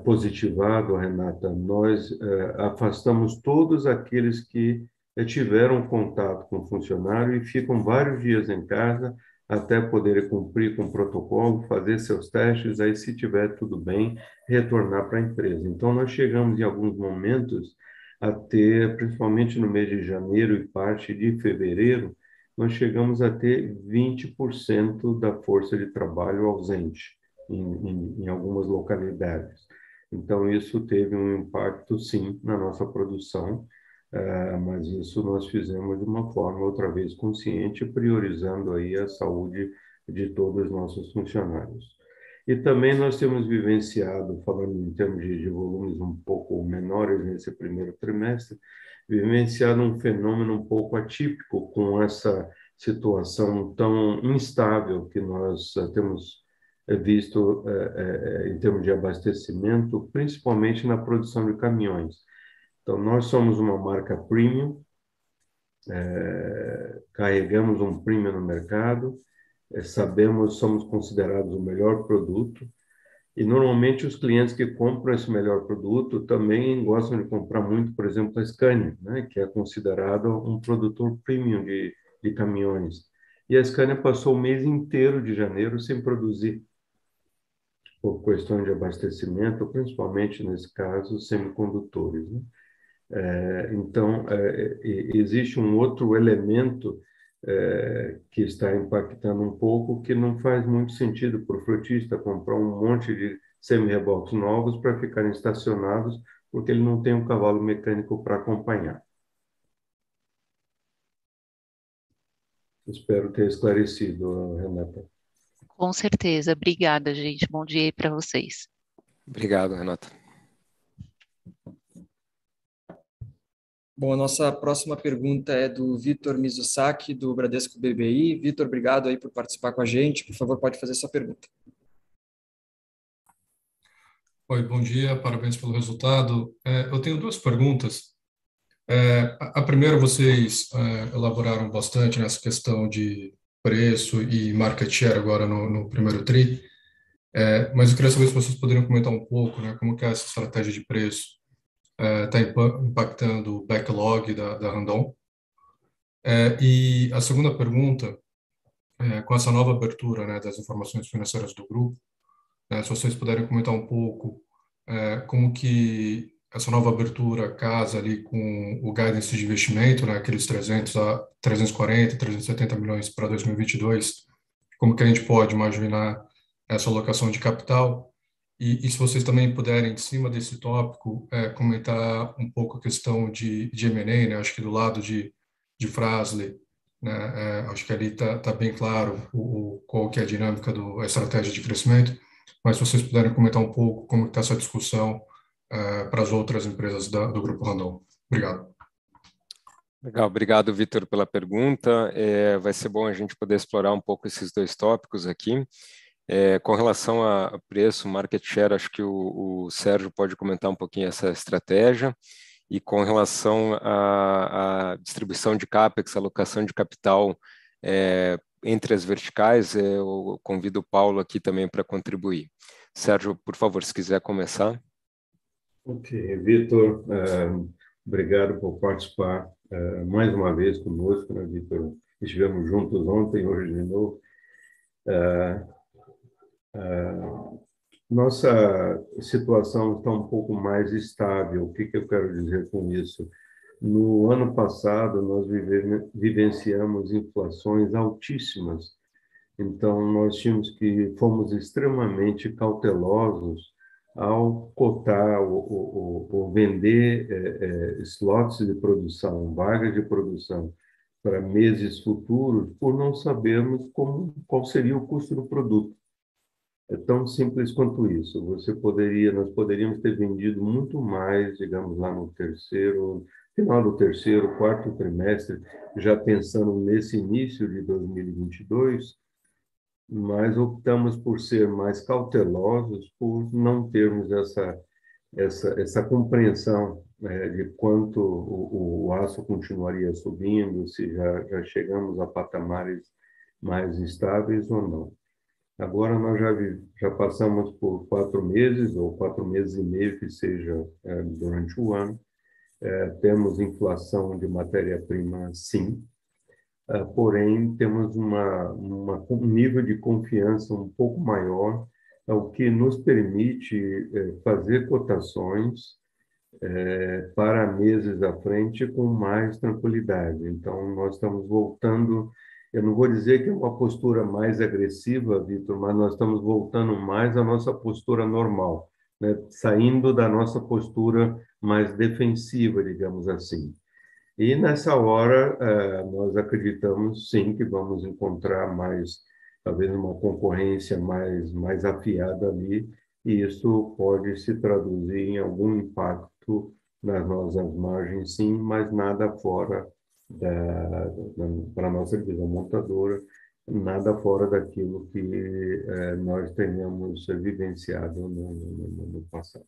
positivado, Renata, nós é, afastamos todos aqueles que tiveram contato com o funcionário e ficam vários dias em casa até poderem cumprir com o protocolo, fazer seus testes, aí se tiver tudo bem, retornar para a empresa. Então nós chegamos em alguns momentos a ter, principalmente no mês de janeiro e parte de fevereiro, nós chegamos a ter 20% da força de trabalho ausente em, em, em algumas localidades. Então, isso teve um impacto, sim, na nossa produção, uh, mas isso nós fizemos de uma forma, outra vez, consciente, priorizando aí a saúde de todos os nossos funcionários. E também nós temos vivenciado, falando em termos de, de volumes um pouco menores nesse primeiro trimestre, vivenciado um fenômeno um pouco atípico com essa situação tão instável que nós uh, temos visto é, é, em termos de abastecimento, principalmente na produção de caminhões. Então, nós somos uma marca premium, é, carregamos um premium no mercado, sabemos, somos considerados o melhor produto, e normalmente os clientes que compram esse melhor produto também gostam de comprar muito, por exemplo, a Scania, né, que é considerado um produtor premium de, de caminhões. E a Scania passou o mês inteiro de janeiro sem produzir por questões de abastecimento, principalmente nesse caso, semicondutores. Né? É, então, é, existe um outro elemento é, que está impactando um pouco, que não faz muito sentido para o frutista comprar um monte de semi-reboques novos para ficarem estacionados, porque ele não tem um cavalo mecânico para acompanhar. Espero ter esclarecido, Renata. Com certeza. Obrigada, gente. Bom dia aí para vocês. Obrigado, Renata. Bom, a nossa próxima pergunta é do Vitor Mizusaki, do Bradesco BBI. Vitor, obrigado aí por participar com a gente. Por favor, pode fazer sua pergunta. Oi, bom dia, parabéns pelo resultado. É, eu tenho duas perguntas. É, a primeira, vocês é, elaboraram bastante nessa questão de preço e market share agora no, no primeiro TRI, é, mas eu queria saber se vocês poderiam comentar um pouco né, como que é essa estratégia de preço está é, impactando o backlog da, da Randon. É, e a segunda pergunta, é, com essa nova abertura né, das informações financeiras do grupo, né, se vocês puderem comentar um pouco como que essa nova abertura casa ali com o guidance de investimento, né, aqueles 300 a 340, 370 milhões para 2022, como que a gente pode imaginar essa alocação de capital e, e, se vocês também puderem, em cima desse tópico, é, comentar um pouco a questão de, de M&A, né? acho que do lado de, de Frasley, né? É, acho que ali está tá bem claro o, o, qual que é a dinâmica da estratégia de crescimento, mas se vocês puderem comentar um pouco como está essa discussão é, para as outras empresas da, do Grupo Randon. Obrigado. Legal, obrigado, Vitor, pela pergunta. É, vai ser bom a gente poder explorar um pouco esses dois tópicos aqui. É, com relação a preço, market share, acho que o, o, Sérgio pode comentar um pouquinho essa estratégia. E com relação à, distribuição de CAPEX, alocação de capital é, entre as verticais, é, eu convido o Paulo aqui também para contribuir. Sérgio, por favor, se quiser começar. Ok, Vitor, é, obrigado por participar é, mais uma vez conosco, né, Vitor? Estivemos juntos ontem, hoje de novo. Ah, nossa situação está um pouco mais estável. O que, que eu quero dizer com isso? No ano passado, nós vivenciamos inflações altíssimas. Então, nós tínhamos que, fomos extremamente cautelosos ao cotar ou, vender é, é, slots de produção, vagas de produção para meses futuros, por não sabermos como, qual seria o custo do produto. É tão simples quanto isso. Você poderia, nós poderíamos ter vendido muito mais, digamos lá no terceiro, final do terceiro, quarto trimestre, já pensando nesse início de 2022, mas optamos por ser mais cautelosos, por não termos essa essa essa compreensão né, de quanto o, o, aço continuaria subindo, se já já chegamos a patamares mais estáveis ou não. Agora nós já, já passamos por quatro meses, ou quatro meses e meio, que seja é, durante o ano. É, temos inflação de matéria-prima, sim, é, porém temos uma, uma, um nível de confiança um pouco maior, é o que nos permite é, fazer cotações é, para meses à frente com mais tranquilidade. Então, nós estamos voltando eu não vou dizer que é uma postura mais agressiva, Vitor, mas nós estamos voltando mais à nossa postura normal, né? saindo da nossa postura mais defensiva, digamos assim. E nessa hora, eh, nós acreditamos sim que vamos encontrar mais, talvez uma concorrência mais, mais afiada ali, e isso pode se traduzir em algum impacto nas nossas margens, sim, mas nada fora da para a nossa divisão montadora, nada fora daquilo que é, nós tenhamos vivenciado no, no, no passado.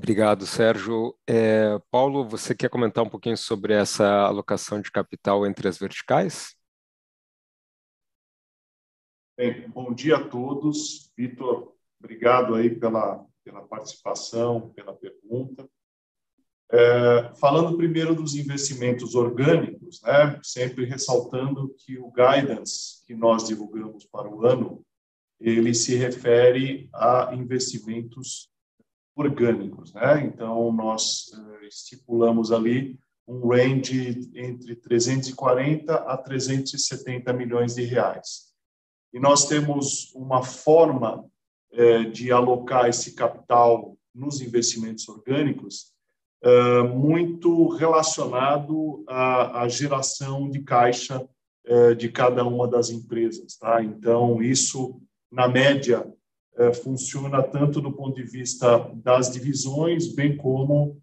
Obrigado, Sérgio. É, Paulo, você quer comentar um pouquinho sobre essa alocação de capital entre as verticais? Bem, bom dia a todos. Vitor, obrigado aí pela pela participação, pela pergunta. É, falando primeiro dos investimentos orgânicos, né, sempre ressaltando que o guidance que nós divulgamos para o ano, ele se refere a investimentos orgânicos, né? Então nós uh, estipulamos ali um range entre 340 a 370 milhões de reais. E nós temos uma forma uh, de alocar esse capital nos investimentos orgânicos uh, muito relacionado à, geração de caixa de cada uma das empresas, tá? Então isso na média funciona tanto do ponto de vista das divisões, bem como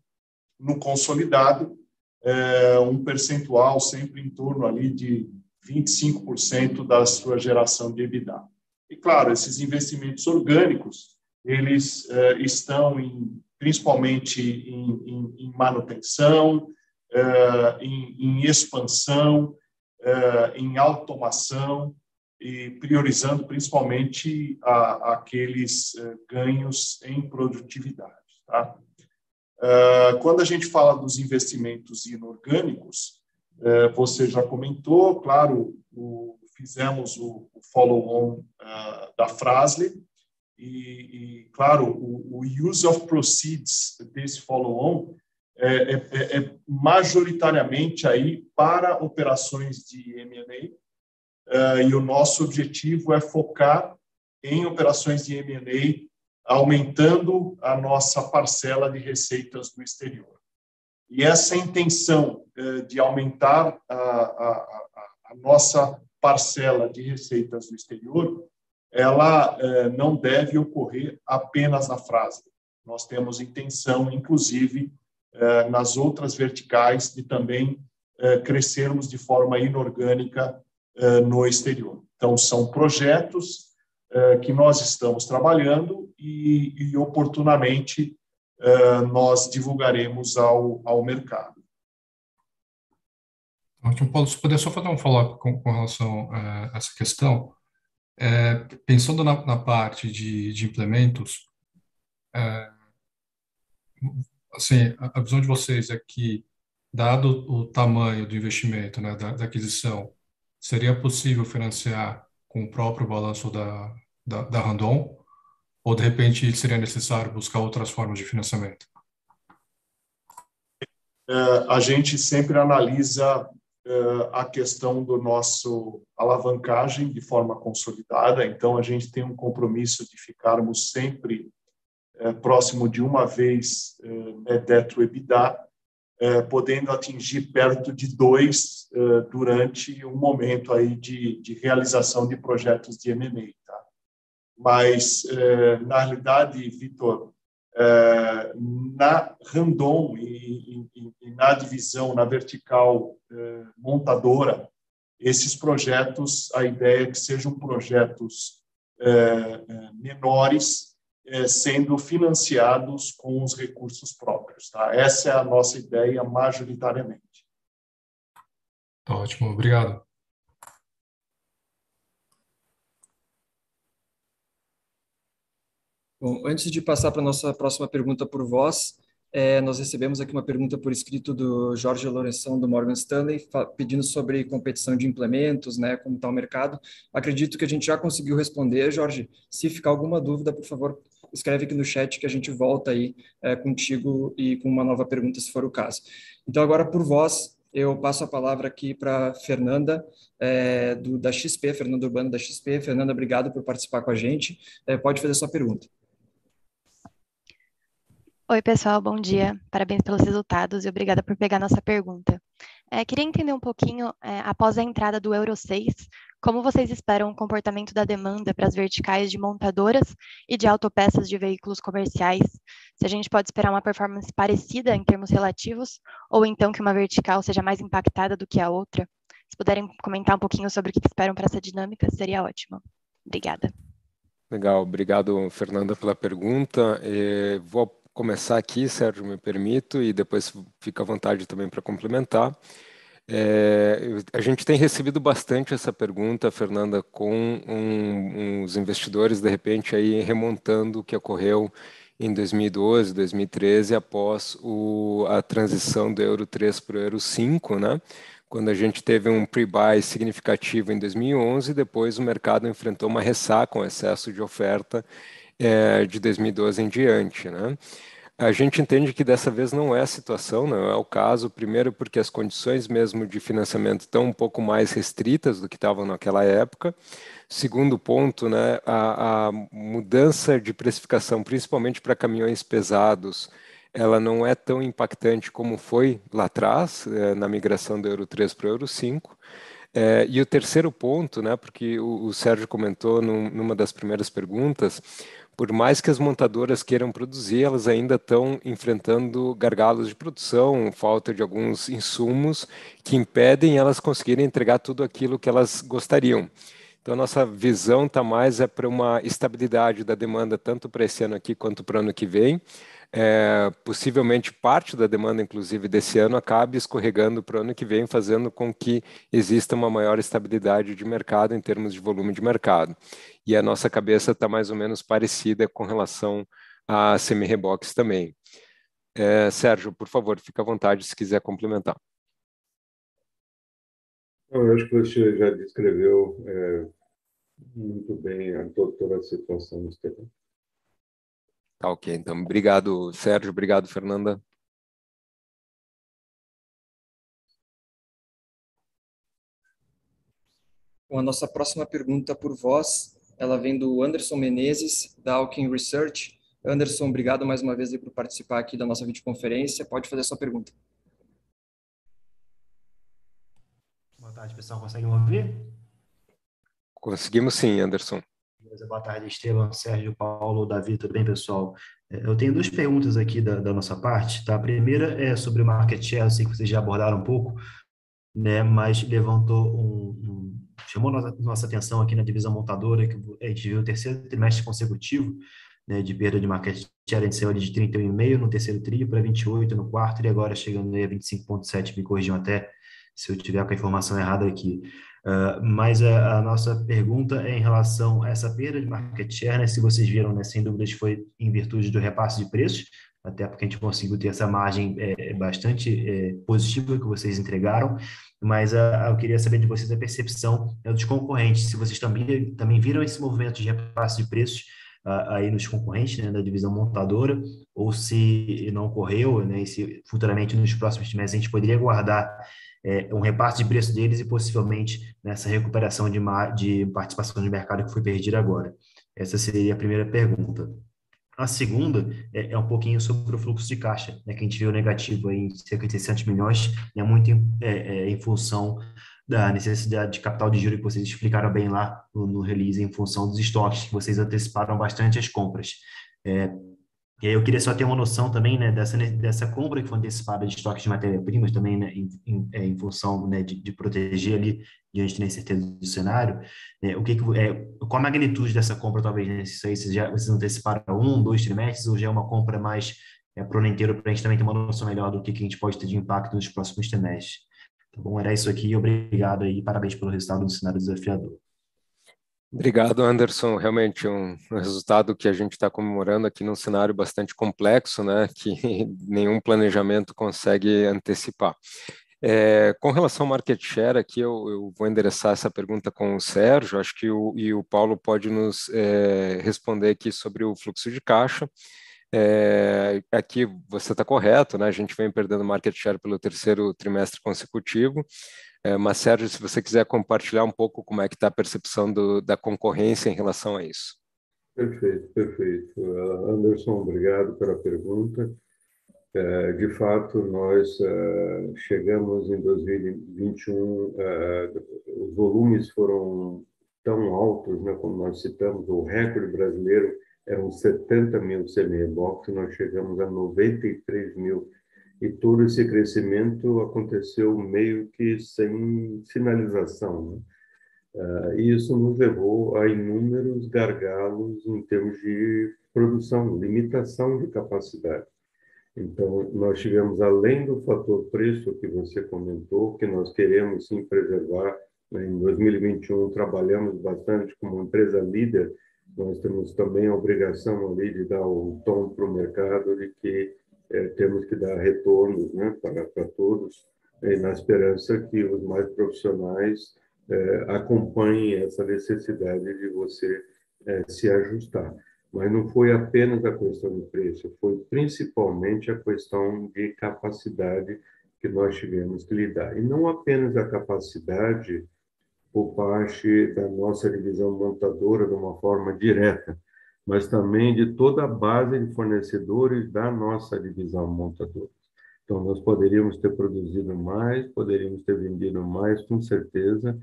no consolidado, é, um percentual sempre em torno ali de 25% da sua geração de EBITDA. E claro, esses investimentos orgânicos, eles é, estão em, principalmente em, em, em manutenção, em expansão, em automação, e priorizando principalmente a, aqueles uh, ganhos em produtividade. Tá? Uh, quando a gente fala dos investimentos inorgânicos, uh, você já comentou, claro, o, fizemos o, o follow-on da Frasle, e, e claro, o, o, use of proceeds desse follow-on é, é, é, é majoritariamente aí para operações de M&A, e o nosso objetivo é focar em operações de M&A, aumentando a nossa parcela de receitas do exterior. E essa intenção uh, de aumentar a, a, a, nossa parcela de receitas do exterior, ela uh, não deve ocorrer apenas na frase. Nós temos intenção, inclusive, nas outras verticais, de também crescermos de forma inorgânica eh, no exterior. Então, são projetos eh, que nós estamos trabalhando e, e oportunamente eh, nós divulgaremos ao, ao mercado. Ótimo, Paulo, se puder só fazer um follow-up com, com, relação a essa questão, é, pensando na, na, parte de, de implementos, é, assim, a, a, visão de vocês é que, dado o tamanho do investimento, né, da, da aquisição, seria possível financiar com o próprio balanço da, da, da Randon? Ou, de repente, seria necessário buscar outras formas de financiamento? É, a gente sempre analisa é, a questão do nosso alavancagem de forma consolidada, então a gente tem um compromisso de ficarmos sempre é, próximo de uma vez net debt to EBITDA, é, podendo atingir perto de dois é, durante um momento aí de, de realização de projetos de M&A. Tá? Mas, é, na realidade, Vitor, é, na Randon e, e, e, na divisão, na vertical é, montadora, esses projetos, a ideia é que sejam projetos é, menores, sendo financiados com os recursos próprios. Tá? Essa é a nossa ideia majoritariamente. Ótimo, obrigado. Bom, antes de passar para a nossa próxima pergunta por voz, é, nós recebemos aqui uma pergunta por escrito do Jorge Lourenção, do Morgan Stanley, pedindo sobre competição de implementos, né, como está o mercado. Acredito que a gente já conseguiu responder, Jorge. Se ficar alguma dúvida, por favor, escreve aqui no chat que a gente volta aí é, contigo e com uma nova pergunta, se for o caso. Então, agora, por voz, eu passo a palavra aqui para Fernanda, é, do, da XP, Fernanda Urbano da XP. Fernanda, obrigado por participar com a gente. É, pode fazer sua pergunta. Oi, pessoal, bom dia. Parabéns pelos resultados e obrigada por pegar nossa pergunta. É, queria entender um pouquinho, é, após a entrada do Euro 6, como vocês esperam o comportamento da demanda para as verticais de montadoras e de autopeças de veículos comerciais? Se a gente pode esperar uma performance parecida em termos relativos, ou então que uma vertical seja mais impactada do que a outra? Se puderem comentar um pouquinho sobre o que esperam para essa dinâmica, seria ótimo. Obrigada. Legal, obrigado, Fernanda, pela pergunta. É, vou começar aqui, Sérgio, me permito, e depois fica à vontade também para complementar. É, a gente tem recebido bastante essa pergunta, Fernanda, com um, uns investidores, de repente, aí remontando o que ocorreu em 2012, 2013, após o, a transição do Euro 3 para o Euro 5, né? quando a gente teve um pre-buy significativo em 2011, depois o mercado enfrentou uma ressaca, um excesso de oferta é, de 2012 em diante. Né? A gente entende que dessa vez não é a situação, não é o caso, primeiro porque as condições mesmo de financiamento estão um pouco mais restritas do que estavam naquela época, Segundo ponto, né, a, a mudança de precificação, principalmente para caminhões pesados, ela não é tão impactante como foi lá atrás, é, na migração do Euro 3 para o Euro 5. É, e o terceiro ponto, né, porque o, o Sérgio comentou num, numa das primeiras perguntas, por mais que as montadoras queiram produzir, elas ainda estão enfrentando gargalos de produção, falta de alguns insumos que impedem elas conseguirem entregar tudo aquilo que elas gostariam. Então, nossa visão está mais é para uma estabilidade da demanda, tanto para esse ano aqui quanto para o ano que vem. É, possivelmente parte da demanda, inclusive, desse ano acabe escorregando para o ano que vem, fazendo com que exista uma maior estabilidade de mercado em termos de volume de mercado. E a nossa cabeça está mais ou menos parecida com relação a semi-reboques também. É, Sérgio, por favor, fique à vontade se quiser complementar. Eu acho que você já descreveu é, muito bem toda a situação, Estevão. Tá ok, então. Obrigado, Sérgio. Obrigado, Fernanda. Bom, a nossa próxima pergunta por voz, ela vem do Anderson Menezes, da Alkin Research. Anderson, obrigado mais uma vez por participar aqui da nossa videoconferência. Pode fazer a sua pergunta. Boa tarde, pessoal. Conseguem ouvir? Conseguimos sim, Anderson. Boa tarde, Esteban, Sérgio, Paulo, Davi, tudo bem, pessoal? É, eu tenho duas perguntas aqui da, da, nossa parte, tá? A primeira é sobre o market share, eu sei que vocês já abordaram um pouco, né? Mas levantou um, um chamou nossa, nossa atenção aqui na divisão montadora, que a gente viu o terceiro trimestre consecutivo, né, de perda de market share, a gente saiu de 31,5 no terceiro trio para 28 no quarto e agora chegando a 25,7, me corrijam até se eu tiver com a informação errada aqui. Uh, mas a, a, nossa pergunta é em relação a essa perda de market share, né? se vocês viram, né, sem dúvidas foi em virtude do repasse de preços, até porque a gente conseguiu ter essa margem é, bastante é, positiva que vocês entregaram, mas uh, eu queria saber de vocês a percepção né, dos concorrentes, se vocês também, também viram esse movimento de repasse de preços uh, aí nos concorrentes né, da divisão montadora, ou se não ocorreu, né, e se futuramente nos próximos meses a gente poderia guardar é, um repasse de preço deles e possivelmente nessa recuperação de, de participação de mercado que foi perdida agora? Essa seria a primeira pergunta. A segunda é, é, um pouquinho sobre o fluxo de caixa, né, que a gente viu negativo em cerca de 600 milhões, né, muito em, é, é, em função da necessidade de capital de giro que vocês explicaram bem lá no, no release, em função dos estoques, que vocês anteciparam bastante as compras. É, e aí eu queria só ter uma noção também, né, dessa, dessa compra que foi antecipada de estoques de matéria-primas também, né, em, em, é, em função, né, de, de, proteger ali diante da incerteza do cenário, né, o que, que é, qual a magnitude dessa compra talvez, né, vocês, já, vocês anteciparam um, dois trimestres, ou já é uma compra mais é, para o ano inteiro, para a gente também ter uma noção melhor do que, que a gente pode ter de impacto nos próximos trimestres. Tá bom? Era isso aqui, obrigado aí, parabéns pelo resultado do cenário desafiador. Obrigado, Anderson. Realmente um, resultado que a gente está comemorando aqui num cenário bastante complexo, né, que nenhum planejamento consegue antecipar. É, com relação ao market share, aqui eu, eu, vou endereçar essa pergunta com o Sérgio, acho que o, e o Paulo pode nos é, responder aqui sobre o fluxo de caixa. É, aqui você está correto, né? A gente vem perdendo market share pelo terceiro trimestre consecutivo. É, mas, Sérgio, se você quiser compartilhar um pouco como é que está a percepção do, da concorrência em relação a isso. Perfeito, perfeito. Anderson, obrigado pela pergunta. Uh, de fato, nós uh, chegamos em 2021, os volumes foram tão altos, né, como nós citamos, o recorde brasileiro eram 70 mil semi-box, nós chegamos a 93 mil e todo esse crescimento aconteceu meio que sem sinalização. Né? Uh, e isso nos levou a inúmeros gargalos em termos de produção, limitação de capacidade. Então, nós tivemos, além do fator preço que você comentou, que nós queremos sim preservar, né? em 2021 trabalhamos bastante como empresa líder nós temos também a obrigação ali de dar um tom para o mercado de que é, temos que dar retornos né, para, para todos, é, na esperança que os mais profissionais é, acompanhem essa necessidade de você é, se ajustar. Mas não foi apenas a questão de preço, foi principalmente a questão de capacidade que nós tivemos que lidar. E não apenas a capacidade por parte da nossa divisão montadora de uma forma direta, mas também de toda a base de fornecedores da nossa divisão montadora. Então, nós poderíamos ter produzido mais, poderíamos ter vendido mais, com certeza,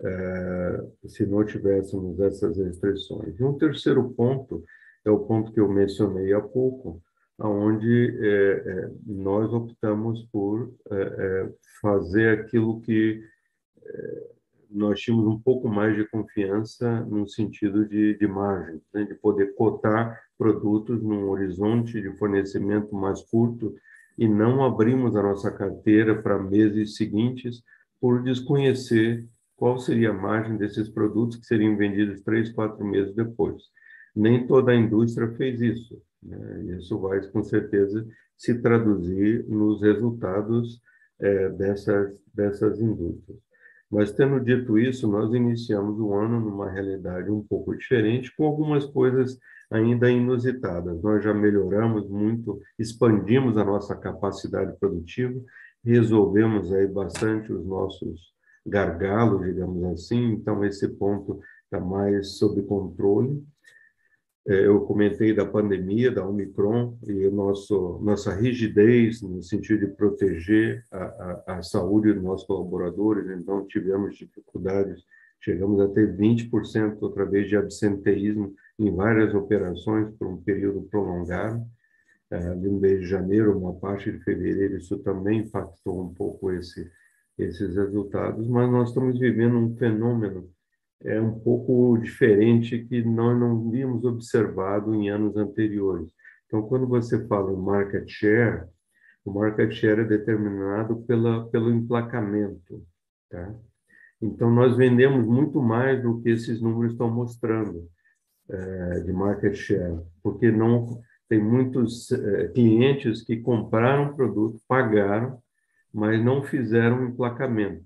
é, se não tivéssemos essas restrições. E um terceiro ponto é o ponto que eu mencionei há pouco, onde é, é, nós optamos por fazer aquilo que nós tínhamos um pouco mais de confiança no sentido de, de margem, né? de poder cotar produtos num horizonte de fornecimento mais curto e não abrimos a nossa carteira para meses seguintes por desconhecer qual seria a margem desses produtos que seriam vendidos três, quatro meses depois. Nem toda a indústria fez isso. Né? Isso vai, com certeza, se traduzir nos resultados é, dessas, dessas indústrias. Mas, tendo dito isso, nós iniciamos o ano numa realidade um pouco diferente, com algumas coisas ainda inusitadas. Nós já melhoramos muito, expandimos a nossa capacidade produtiva, resolvemos aí bastante os nossos gargalos, digamos assim, então esse ponto está mais sob controle. É, eu comentei da pandemia, da Omicron, e nosso, nossa rigidez no sentido de proteger a, a, a saúde dos nossos colaboradores, então tivemos dificuldades, chegamos a ter 20% outra vez de absenteísmo em várias operações por um período prolongado, é, um mês de janeiro, uma parte de fevereiro, isso também impactou um pouco esse, esses resultados, mas nós estamos vivendo um fenômeno é um pouco diferente que nós não víamos observado em anos anteriores. Então, quando você fala em market share, o market share é determinado pela, pelo emplacamento. Tá? Então, nós vendemos muito mais do que esses números estão mostrando é, de market share, porque não tem muitos é, clientes que compraram produto, pagaram, mas não fizeram emplacamento.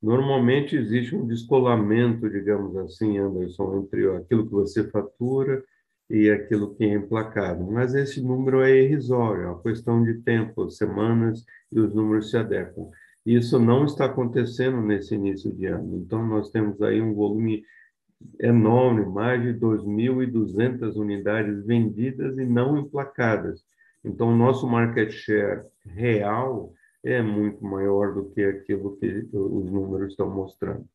Normalmente existe um descolamento, digamos assim, Anderson, entre aquilo que você fatura e aquilo que é emplacado. Mas esse número é irrisório, é uma questão de tempo, semanas, e os números se adequam. Isso não está acontecendo nesse início de ano. Então, nós temos aí um volume enorme, mais de 2.200 unidades vendidas e não emplacadas. Então, o nosso market share real é muito maior do que aquilo que os números estão mostrando.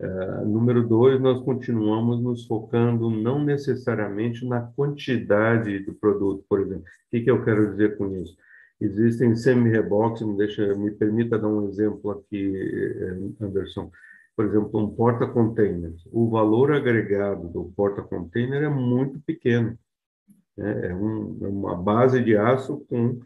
Uh, número dois, nós continuamos nos focando não necessariamente na quantidade do produto, por exemplo. O que, que eu quero dizer com isso? Existem semi-reboques, me, deixa, me permita dar um exemplo aqui, eh, Anderson. Por exemplo, um porta-container. O valor agregado do porta-container é muito pequeno. Né? É, um, é uma base de aço com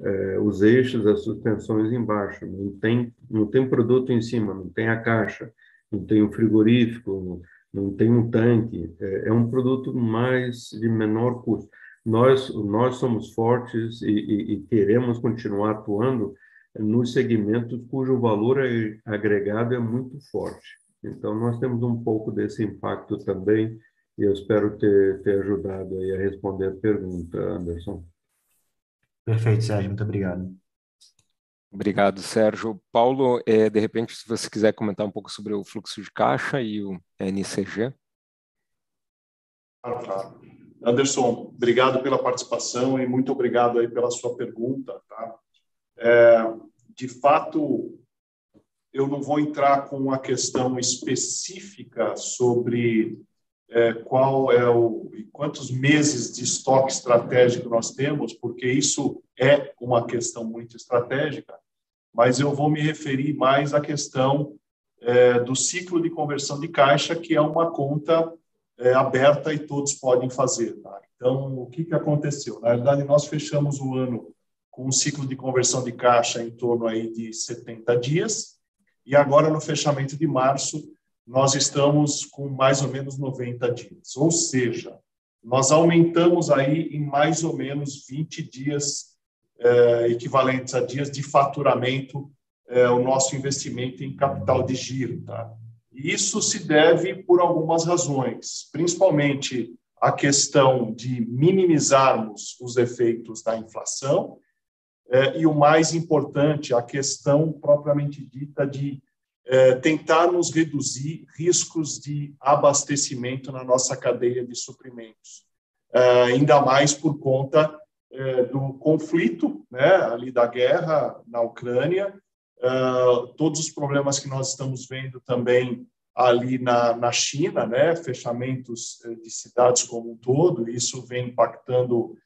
é, os eixos, as suspensões embaixo, não tem, não tem produto em cima, não tem a caixa, não tem o frigorífico, não, não tem um tanque, é, é, um produto mais de menor custo. Nós, nós somos fortes e, e, e queremos continuar atuando nos segmentos cujo valor agregado é muito forte. Então, nós temos um pouco desse impacto também, e eu espero ter, ter ajudado aí a responder a pergunta, Anderson. Perfeito, Sérgio, muito obrigado. Obrigado, Sérgio. Paulo, é, de repente, se você quiser comentar um pouco sobre o fluxo de caixa e o NCG. Claro, claro. Anderson, obrigado pela participação e muito obrigado aí pela sua pergunta. Tá? É, de fato, eu não vou entrar com uma questão específica sobre é, qual é o quantos meses de estoque estratégico nós temos, porque isso é uma questão muito estratégica, mas eu vou me referir mais à questão é, do ciclo de conversão de caixa, que é uma conta é, aberta e todos podem fazer. Tá? Então, o que, que aconteceu? Na verdade, nós fechamos o ano com um ciclo de conversão de caixa em torno aí de 70 dias, e agora, no fechamento de março, nós estamos com mais ou menos 90 dias. Ou seja, nós aumentamos aí em mais ou menos 20 dias eh, equivalentes a dias de faturamento eh, o nosso investimento em capital de giro. Tá? E isso se deve por algumas razões, principalmente a questão de minimizarmos os efeitos da inflação eh, e o mais importante, a questão propriamente dita de é, tentarmos reduzir riscos de abastecimento na nossa cadeia de suprimentos, é, ainda mais por conta é, do conflito, né, ali da guerra na Ucrânia, todos os problemas que nós estamos vendo também ali na, na China, né, fechamentos de cidades como um todo, isso vem impactando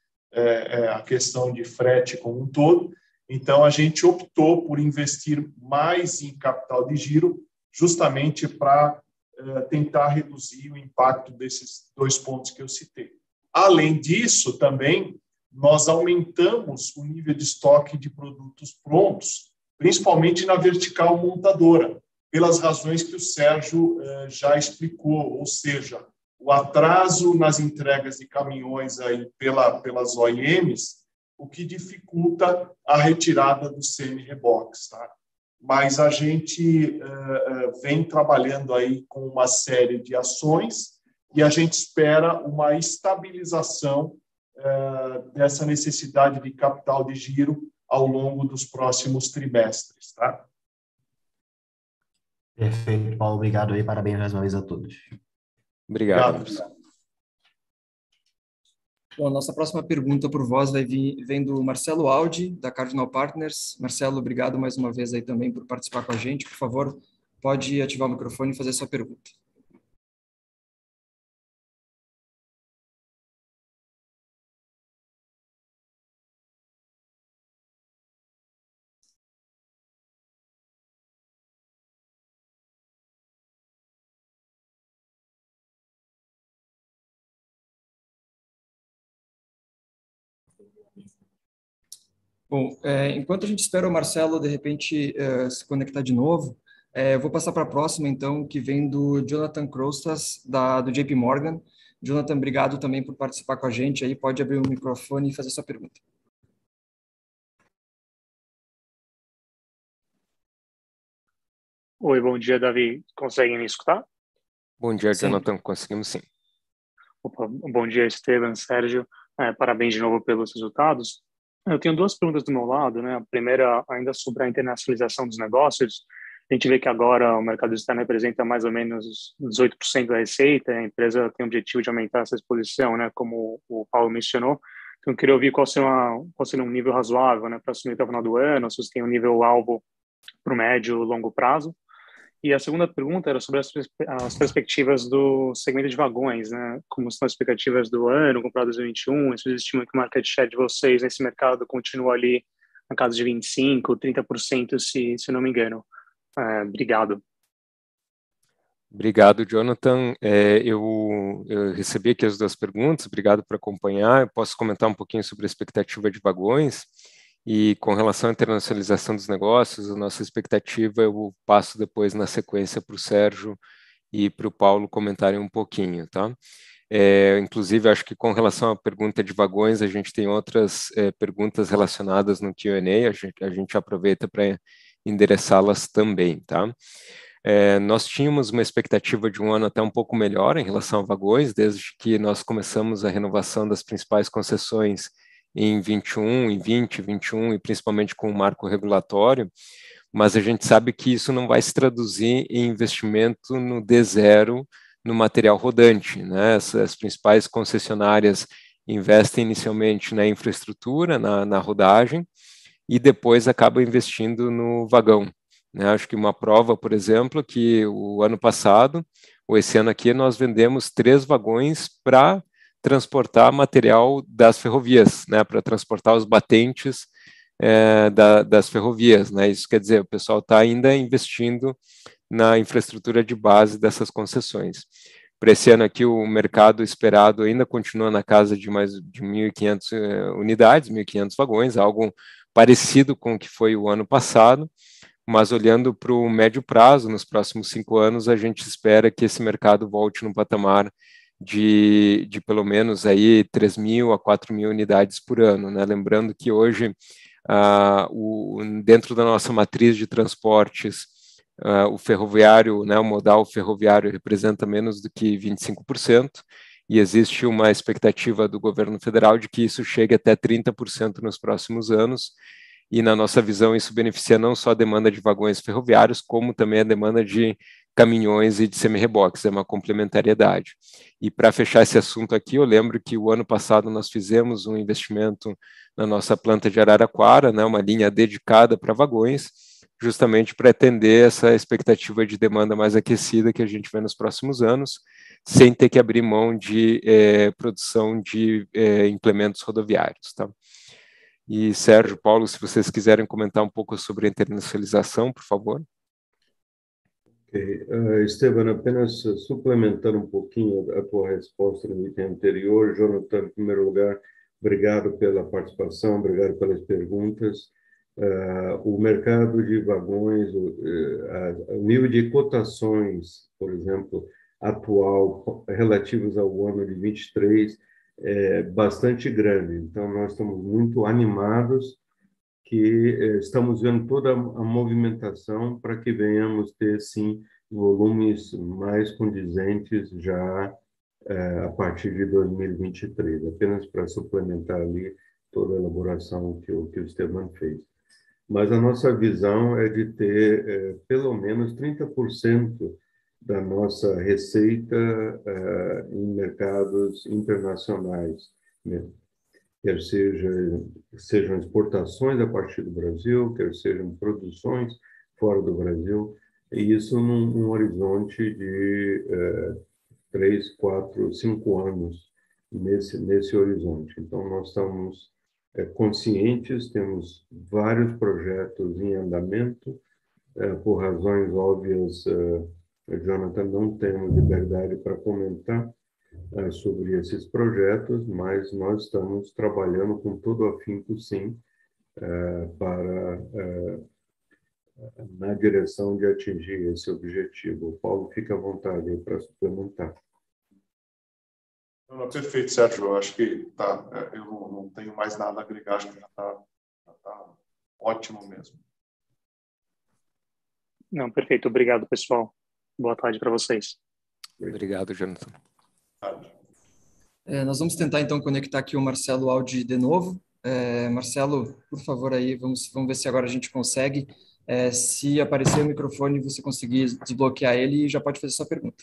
a questão de frete como um todo. Então, a gente optou por investir mais em capital de giro, justamente para eh, tentar reduzir o impacto desses dois pontos que eu citei. Além disso, também, nós aumentamos o nível de estoque de produtos prontos, principalmente na vertical montadora, pelas razões que o Sérgio eh, já explicou, ou seja, o atraso nas entregas de caminhões aí pela, pelas OEMs o que dificulta a retirada dos semi-reboques. Tá? Mas a gente uh, vem trabalhando aí com uma série de ações e a gente espera uma estabilização uh, dessa necessidade de capital de giro ao longo dos próximos trimestres. Tá? Perfeito, Paulo. Obrigado aí. Parabéns mais uma vez a todos. Obrigado. Obrigado. Bom, a nossa próxima pergunta por voz vai vir, vem do Marcelo Aldi, da Cardinal Partners. Marcelo, obrigado mais uma vez aí também por participar com a gente. Por favor, pode ativar o microfone e fazer sua pergunta. Bom, é, enquanto a gente espera o Marcelo, de repente, é, se conectar de novo, é, eu vou passar para a próxima, então, que vem do Jonathan Crostas, da, do JP Morgan. Jonathan, obrigado também por participar com a gente aí. Pode abrir o microfone e fazer sua pergunta. Oi, bom dia, Davi. Conseguem me escutar? Bom dia, Jonathan. Sim. Conseguimos sim. Opa, bom dia, Esteban, Sérgio. É, parabéns de novo pelos resultados. Eu tenho duas perguntas do meu lado, né? A primeira ainda sobre a internacionalização dos negócios. A gente vê que agora o mercado externo representa mais ou menos 18% da receita, a empresa tem o objetivo de aumentar essa exposição, né, como o Paulo mencionou. Então, eu queria ouvir qual seria, uma, qual seria um nível razoável né, para assumir até o final do ano, se você tem um nível alvo para o médio e longo prazo. E a segunda pergunta era sobre as, as, perspectivas do segmento de vagões, né? Como são as expectativas do ano, comprado 2021, vocês estimam que o market share de vocês nesse mercado continua ali na casa de 25%, 30%, se, se não me engano. É, obrigado. Obrigado, Jonathan. É, eu, eu, recebi aqui as duas perguntas, obrigado por acompanhar. Eu posso comentar um pouquinho sobre a expectativa de vagões. E com relação à internacionalização dos negócios, a nossa expectativa eu passo depois na sequência para o Sérgio e para o Paulo comentarem um pouquinho, tá? É, inclusive, acho que com relação à pergunta de vagões, a gente tem outras é, perguntas relacionadas no Q&A, a gente, a gente aproveita para endereçá-las também, tá? É, nós tínhamos uma expectativa de um ano até um pouco melhor em relação a vagões, desde que nós começamos a renovação das principais concessões em 21, em 20, 21 e principalmente com o marco regulatório, mas a gente sabe que isso não vai se traduzir em investimento no D0 no material rodante, né? Essas principais concessionárias investem inicialmente na infraestrutura, na, na rodagem, e depois acabam investindo no vagão. Né? Acho que uma prova, por exemplo, que o ano passado, ou esse ano aqui, nós vendemos três vagões para transportar material das ferrovias, né, para transportar os batentes é, da, das ferrovias, né, isso quer dizer, o pessoal está ainda investindo na infraestrutura de base dessas concessões. Para esse ano aqui, o mercado esperado ainda continua na casa de mais de 1.500 é, unidades, 1.500 vagões, algo parecido com o que foi o ano passado, mas olhando para o médio prazo, nos próximos cinco anos, a gente espera que esse mercado volte num patamar de, de pelo menos aí 3 mil a 4 mil unidades por ano, né? Lembrando que hoje, uh, o, dentro da nossa matriz de transportes, uh, o ferroviário, né, o modal ferroviário representa menos do que 25%, e existe uma expectativa do governo federal de que isso chegue até 30% nos próximos anos, e na nossa visão isso beneficia não só a demanda de vagões ferroviários, como também a demanda de caminhões e de semi-reboques, é uma complementariedade. E para fechar esse assunto aqui, eu lembro que o ano passado nós fizemos um investimento na nossa planta de Araraquara, né, uma linha dedicada para vagões, justamente para atender essa expectativa de demanda mais aquecida que a gente vê nos próximos anos, sem ter que abrir mão de é, produção de é, implementos rodoviários. Tá? E Sérgio, Paulo, se vocês quiserem comentar um pouco sobre a internacionalização, por favor. Okay. Uh, Esteban, apenas suplementando um pouquinho a tua resposta no item anterior. Jonathan, em primeiro lugar, obrigado pela participação, obrigado pelas perguntas. Uh, o mercado de vagões, uh, o nível de cotações, por exemplo, atual, relativos ao ano de 23, é bastante grande. Então, nós estamos muito animados que é, estamos vendo toda a movimentação para que venhamos ter, sim, volumes mais condizentes já é, a partir de 2023, apenas para suplementar ali toda a elaboração que que o Esteban fez mas a nossa visão é de ter é, pelo menos 30% da nossa receita é, em mercados internacionais, né? Quer seja, sejam exportações a partir do Brasil, quer sejam produções fora do Brasil, e isso num, num horizonte de é, três, quatro, cinco anos nesse, nesse horizonte. Então, nós estamos é, conscientes, temos vários projetos em andamento, é, por razões óbvias, é, Jonathan, não temos liberdade para comentar sobre esses projetos, mas nós estamos trabalhando com todo afinco, sim, é, para é, na direção de atingir esse objetivo. O Paulo, fica à vontade para suplementar. Não, não, perfeito, Sérgio. Eu acho que tá, é, eu não, não tenho mais nada a agregar, acho que já está tá ótimo mesmo. Não, perfeito. Obrigado, pessoal. Boa tarde para vocês. Obrigado, Jonathan. É, nós vamos tentar então conectar aqui o Marcelo Aldi de novo. É, Marcelo, por favor aí, vamos, vamos ver se agora a gente consegue. É, se aparecer o microfone, você conseguir desbloquear ele, já pode fazer sua pergunta.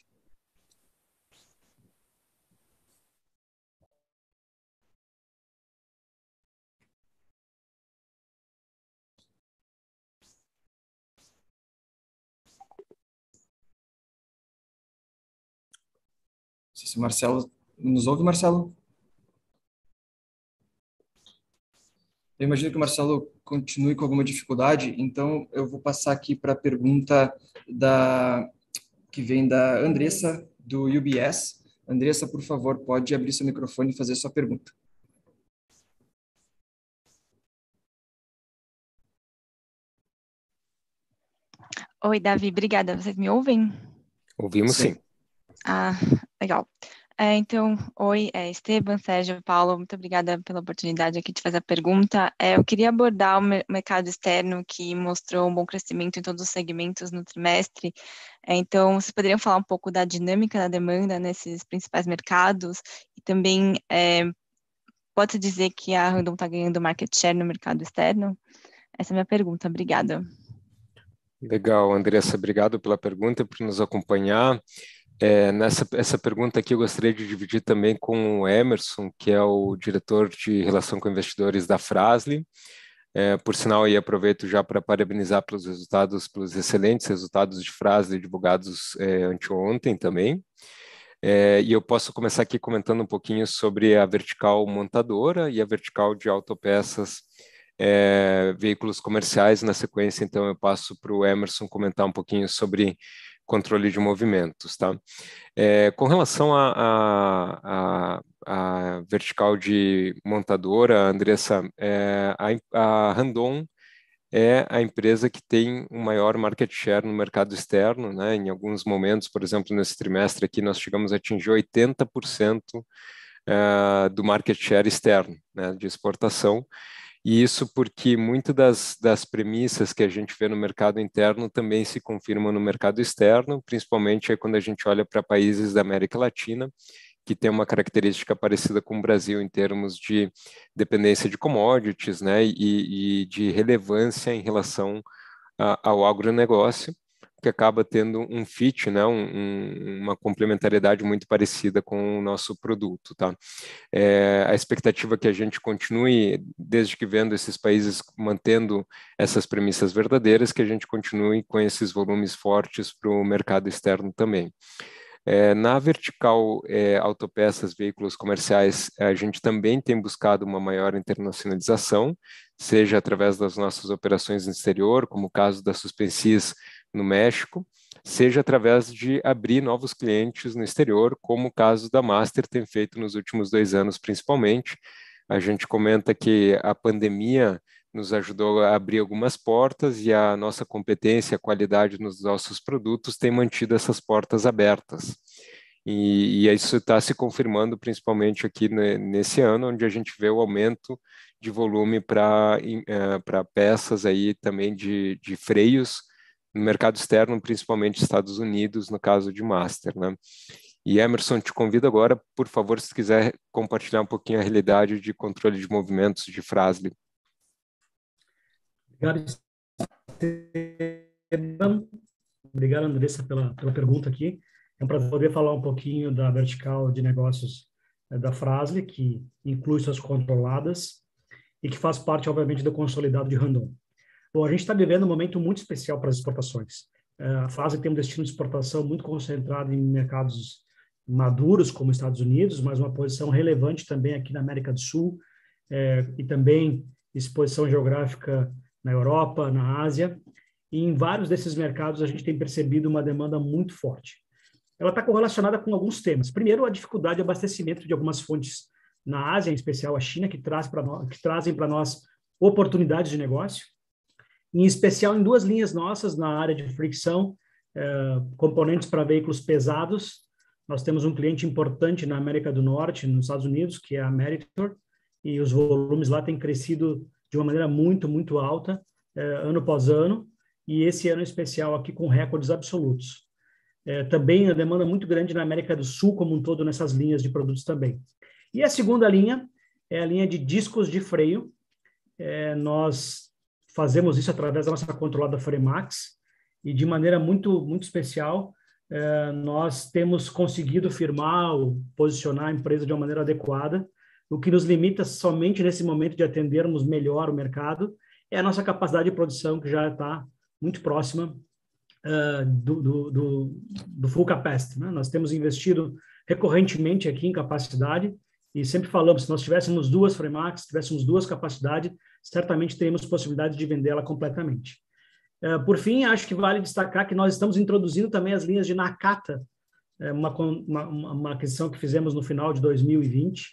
Se o Marcelo nos ouve, Marcelo? Eu imagino que o Marcelo continue com alguma dificuldade, então eu vou passar aqui para a pergunta da que vem da Andressa do UBS. Andressa, por favor, pode abrir seu microfone e fazer sua pergunta. Oi, Davi, obrigada. Vocês me ouvem? Ouvimos sim. sim. Ah, legal. É, então, oi, é Esteban, Sérgio, Paulo, muito obrigada pela oportunidade aqui de fazer a pergunta. É, eu queria abordar o mercado externo que mostrou um bom crescimento em todos os segmentos no trimestre. É, então, vocês poderiam falar um pouco da dinâmica da demanda nesses principais mercados e também é, pode-se dizer que a Randon está ganhando market share no mercado externo? Essa é a minha pergunta, obrigada. Legal, Andressa, obrigado pela pergunta, por nos acompanhar. É, nessa essa pergunta aqui eu gostaria de dividir também com o Emerson, que é o diretor de relação com investidores da Frasli. É, por sinal, aí aproveito já para parabenizar pelos resultados, pelos excelentes resultados de Frasli divulgados é, anteontem também. É, e eu posso começar aqui comentando um pouquinho sobre a vertical montadora e a vertical de autopeças é, veículos comerciais. Na sequência, então, eu passo para o Emerson comentar um pouquinho sobre controle de movimentos, tá? É, com relação à vertical de montadora, Andressa, é, a, a Randon é a empresa que tem um maior market share no mercado externo, né? Em alguns momentos, por exemplo, nesse trimestre aqui, nós chegamos a atingir 80% uh, do market share externo, né, de exportação. E isso porque muitas das, das premissas que a gente vê no mercado interno também se confirmam no mercado externo, principalmente quando a gente olha para países da América Latina, que tem uma característica parecida com o Brasil em termos de dependência de commodities né, e, e de relevância em relação a, ao agronegócio que acaba tendo um fit, né, um, uma complementariedade muito parecida com o nosso produto. Tá? É, a expectativa é que a gente continue, desde que vendo esses países mantendo essas premissas verdadeiras, que a gente continue com esses volumes fortes para o mercado externo também. É, na vertical é, autopeças, veículos comerciais, a gente também tem buscado uma maior internacionalização, seja através das nossas operações no exterior, como o caso da Suspensis no México, seja através de abrir novos clientes no exterior, como o caso da Master tem feito nos últimos dois anos, principalmente. A gente comenta que a pandemia nos ajudou a abrir algumas portas e a nossa competência, a qualidade nos nossos produtos tem mantido essas portas abertas. E, e isso está se confirmando principalmente aqui nesse ano, onde a gente vê o aumento de volume para uh, peças aí também de, de freios, no mercado externo, principalmente Estados Unidos, no caso de Master, né? E Emerson, te convido agora, por favor, se quiser compartilhar um pouquinho a realidade de controle de movimentos de Frasle. Obrigado, Esteban. Obrigado, Andressa, pela, pela pergunta aqui. É um prazer poder falar um pouquinho da vertical de negócios eh, da Frasle, que inclui suas controladas e que faz parte, obviamente, do consolidado de Randon. Bom, a gente está vivendo um momento muito especial para as exportações. É, a fase tem um destino de exportação muito concentrado em mercados maduros, como Estados Unidos, mas uma posição relevante também aqui na América do Sul é, e também exposição geográfica na Europa, na Ásia. E em vários desses mercados a gente tem percebido uma demanda muito forte. Ela está correlacionada com alguns temas. Primeiro, a dificuldade de abastecimento de algumas fontes na Ásia, em especial a China, que, traz nós, que trazem para nós oportunidades de negócio em especial em duas linhas nossas na área de fricção, eh, componentes para veículos pesados. Nós temos um cliente importante na América do Norte, nos Estados Unidos, que é a Meritor, e os volumes lá têm crescido de uma maneira muito, muito alta, eh, ano após ano, e esse ano especial aqui com recordes absolutos. Eh, também a demanda muito grande na América do Sul como um todo nessas linhas de produtos também. E a segunda linha é a linha de discos de freio. nós fazemos isso através da nossa controlada Fremax e de maneira muito muito especial eh, nós temos conseguido firmar ou posicionar a empresa de uma maneira adequada o que nos limita somente nesse momento de atendermos melhor o mercado é a nossa capacidade de produção que já está muito próxima uh, do, do, do, do, full capacity. Né? Nós temos investido recorrentemente aqui em capacidade e sempre falamos, se nós tivéssemos duas Fremax, tivéssemos duas capacidades, certamente teríamos possibilidade de vendê-la completamente. Uh, por fim, acho que vale destacar que nós estamos introduzindo também as linhas de Nakata, é, uma, uma, uma aquisição que fizemos no final de 2020.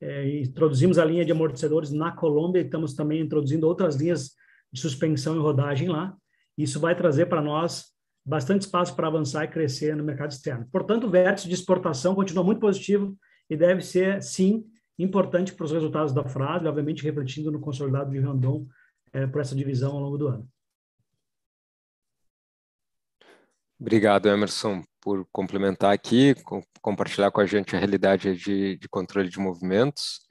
É, introduzimos a linha de amortecedores na Colômbia e estamos também introduzindo outras linhas de suspensão e rodagem lá. Isso vai trazer para nós bastante espaço para avançar e crescer no mercado externo. Portanto, o vértice de exportação continua muito positivo e deve ser, sim, importante para os resultados da frase, obviamente refletindo no consolidado de Randon é, por essa divisão ao longo do ano. Obrigado, Emerson, por complementar aqui, com, compartilhar com a gente a realidade de, de controle de movimentos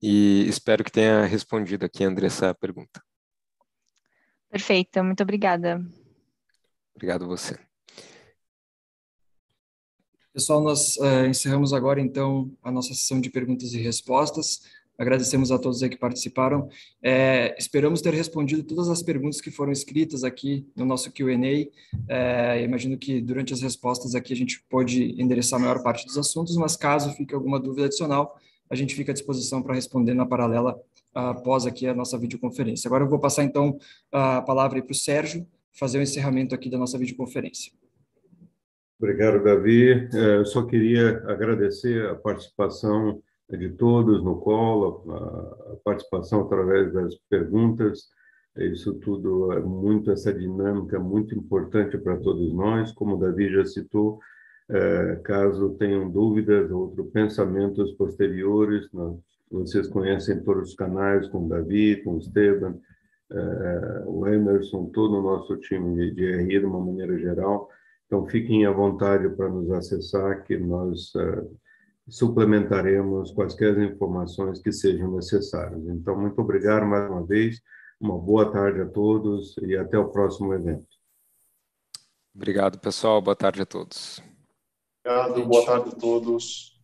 e espero que tenha respondido aqui, André, essa pergunta. Perfeito, muito obrigada. Obrigado a você. Pessoal, nós uh, encerramos agora, então, a nossa sessão de perguntas e respostas. Agradecemos a todos que participaram. É, esperamos ter respondido todas as perguntas que foram escritas aqui no nosso Q&A. É, imagino que durante as respostas aqui a gente pode endereçar a maior parte dos assuntos, mas caso fique alguma dúvida adicional, a gente fica à disposição para responder na paralela após aqui a nossa videoconferência. Agora eu vou passar, então, a palavra para o Sérgio, fazer o encerramento aqui da nossa videoconferência. Obrigado, Davi. É, eu só queria agradecer a participação de todos no colo, a participação através das perguntas. Isso tudo é muito, essa dinâmica é muito importante para todos nós. Como o Davi já citou, é, caso tenham dúvidas ou pensamentos posteriores, vocês conhecem todos os canais com o Davi, com o Esteban, o Emerson, todo o nosso time de RI de uma maneira geral. Então, fiquem à vontade para nos acessar, que nós é, suplementaremos quaisquer informações que sejam necessárias. Então, muito obrigado mais uma vez. Uma boa tarde a todos e até o próximo evento. Obrigado, pessoal. Boa tarde a todos. Obrigado, boa tarde a todos.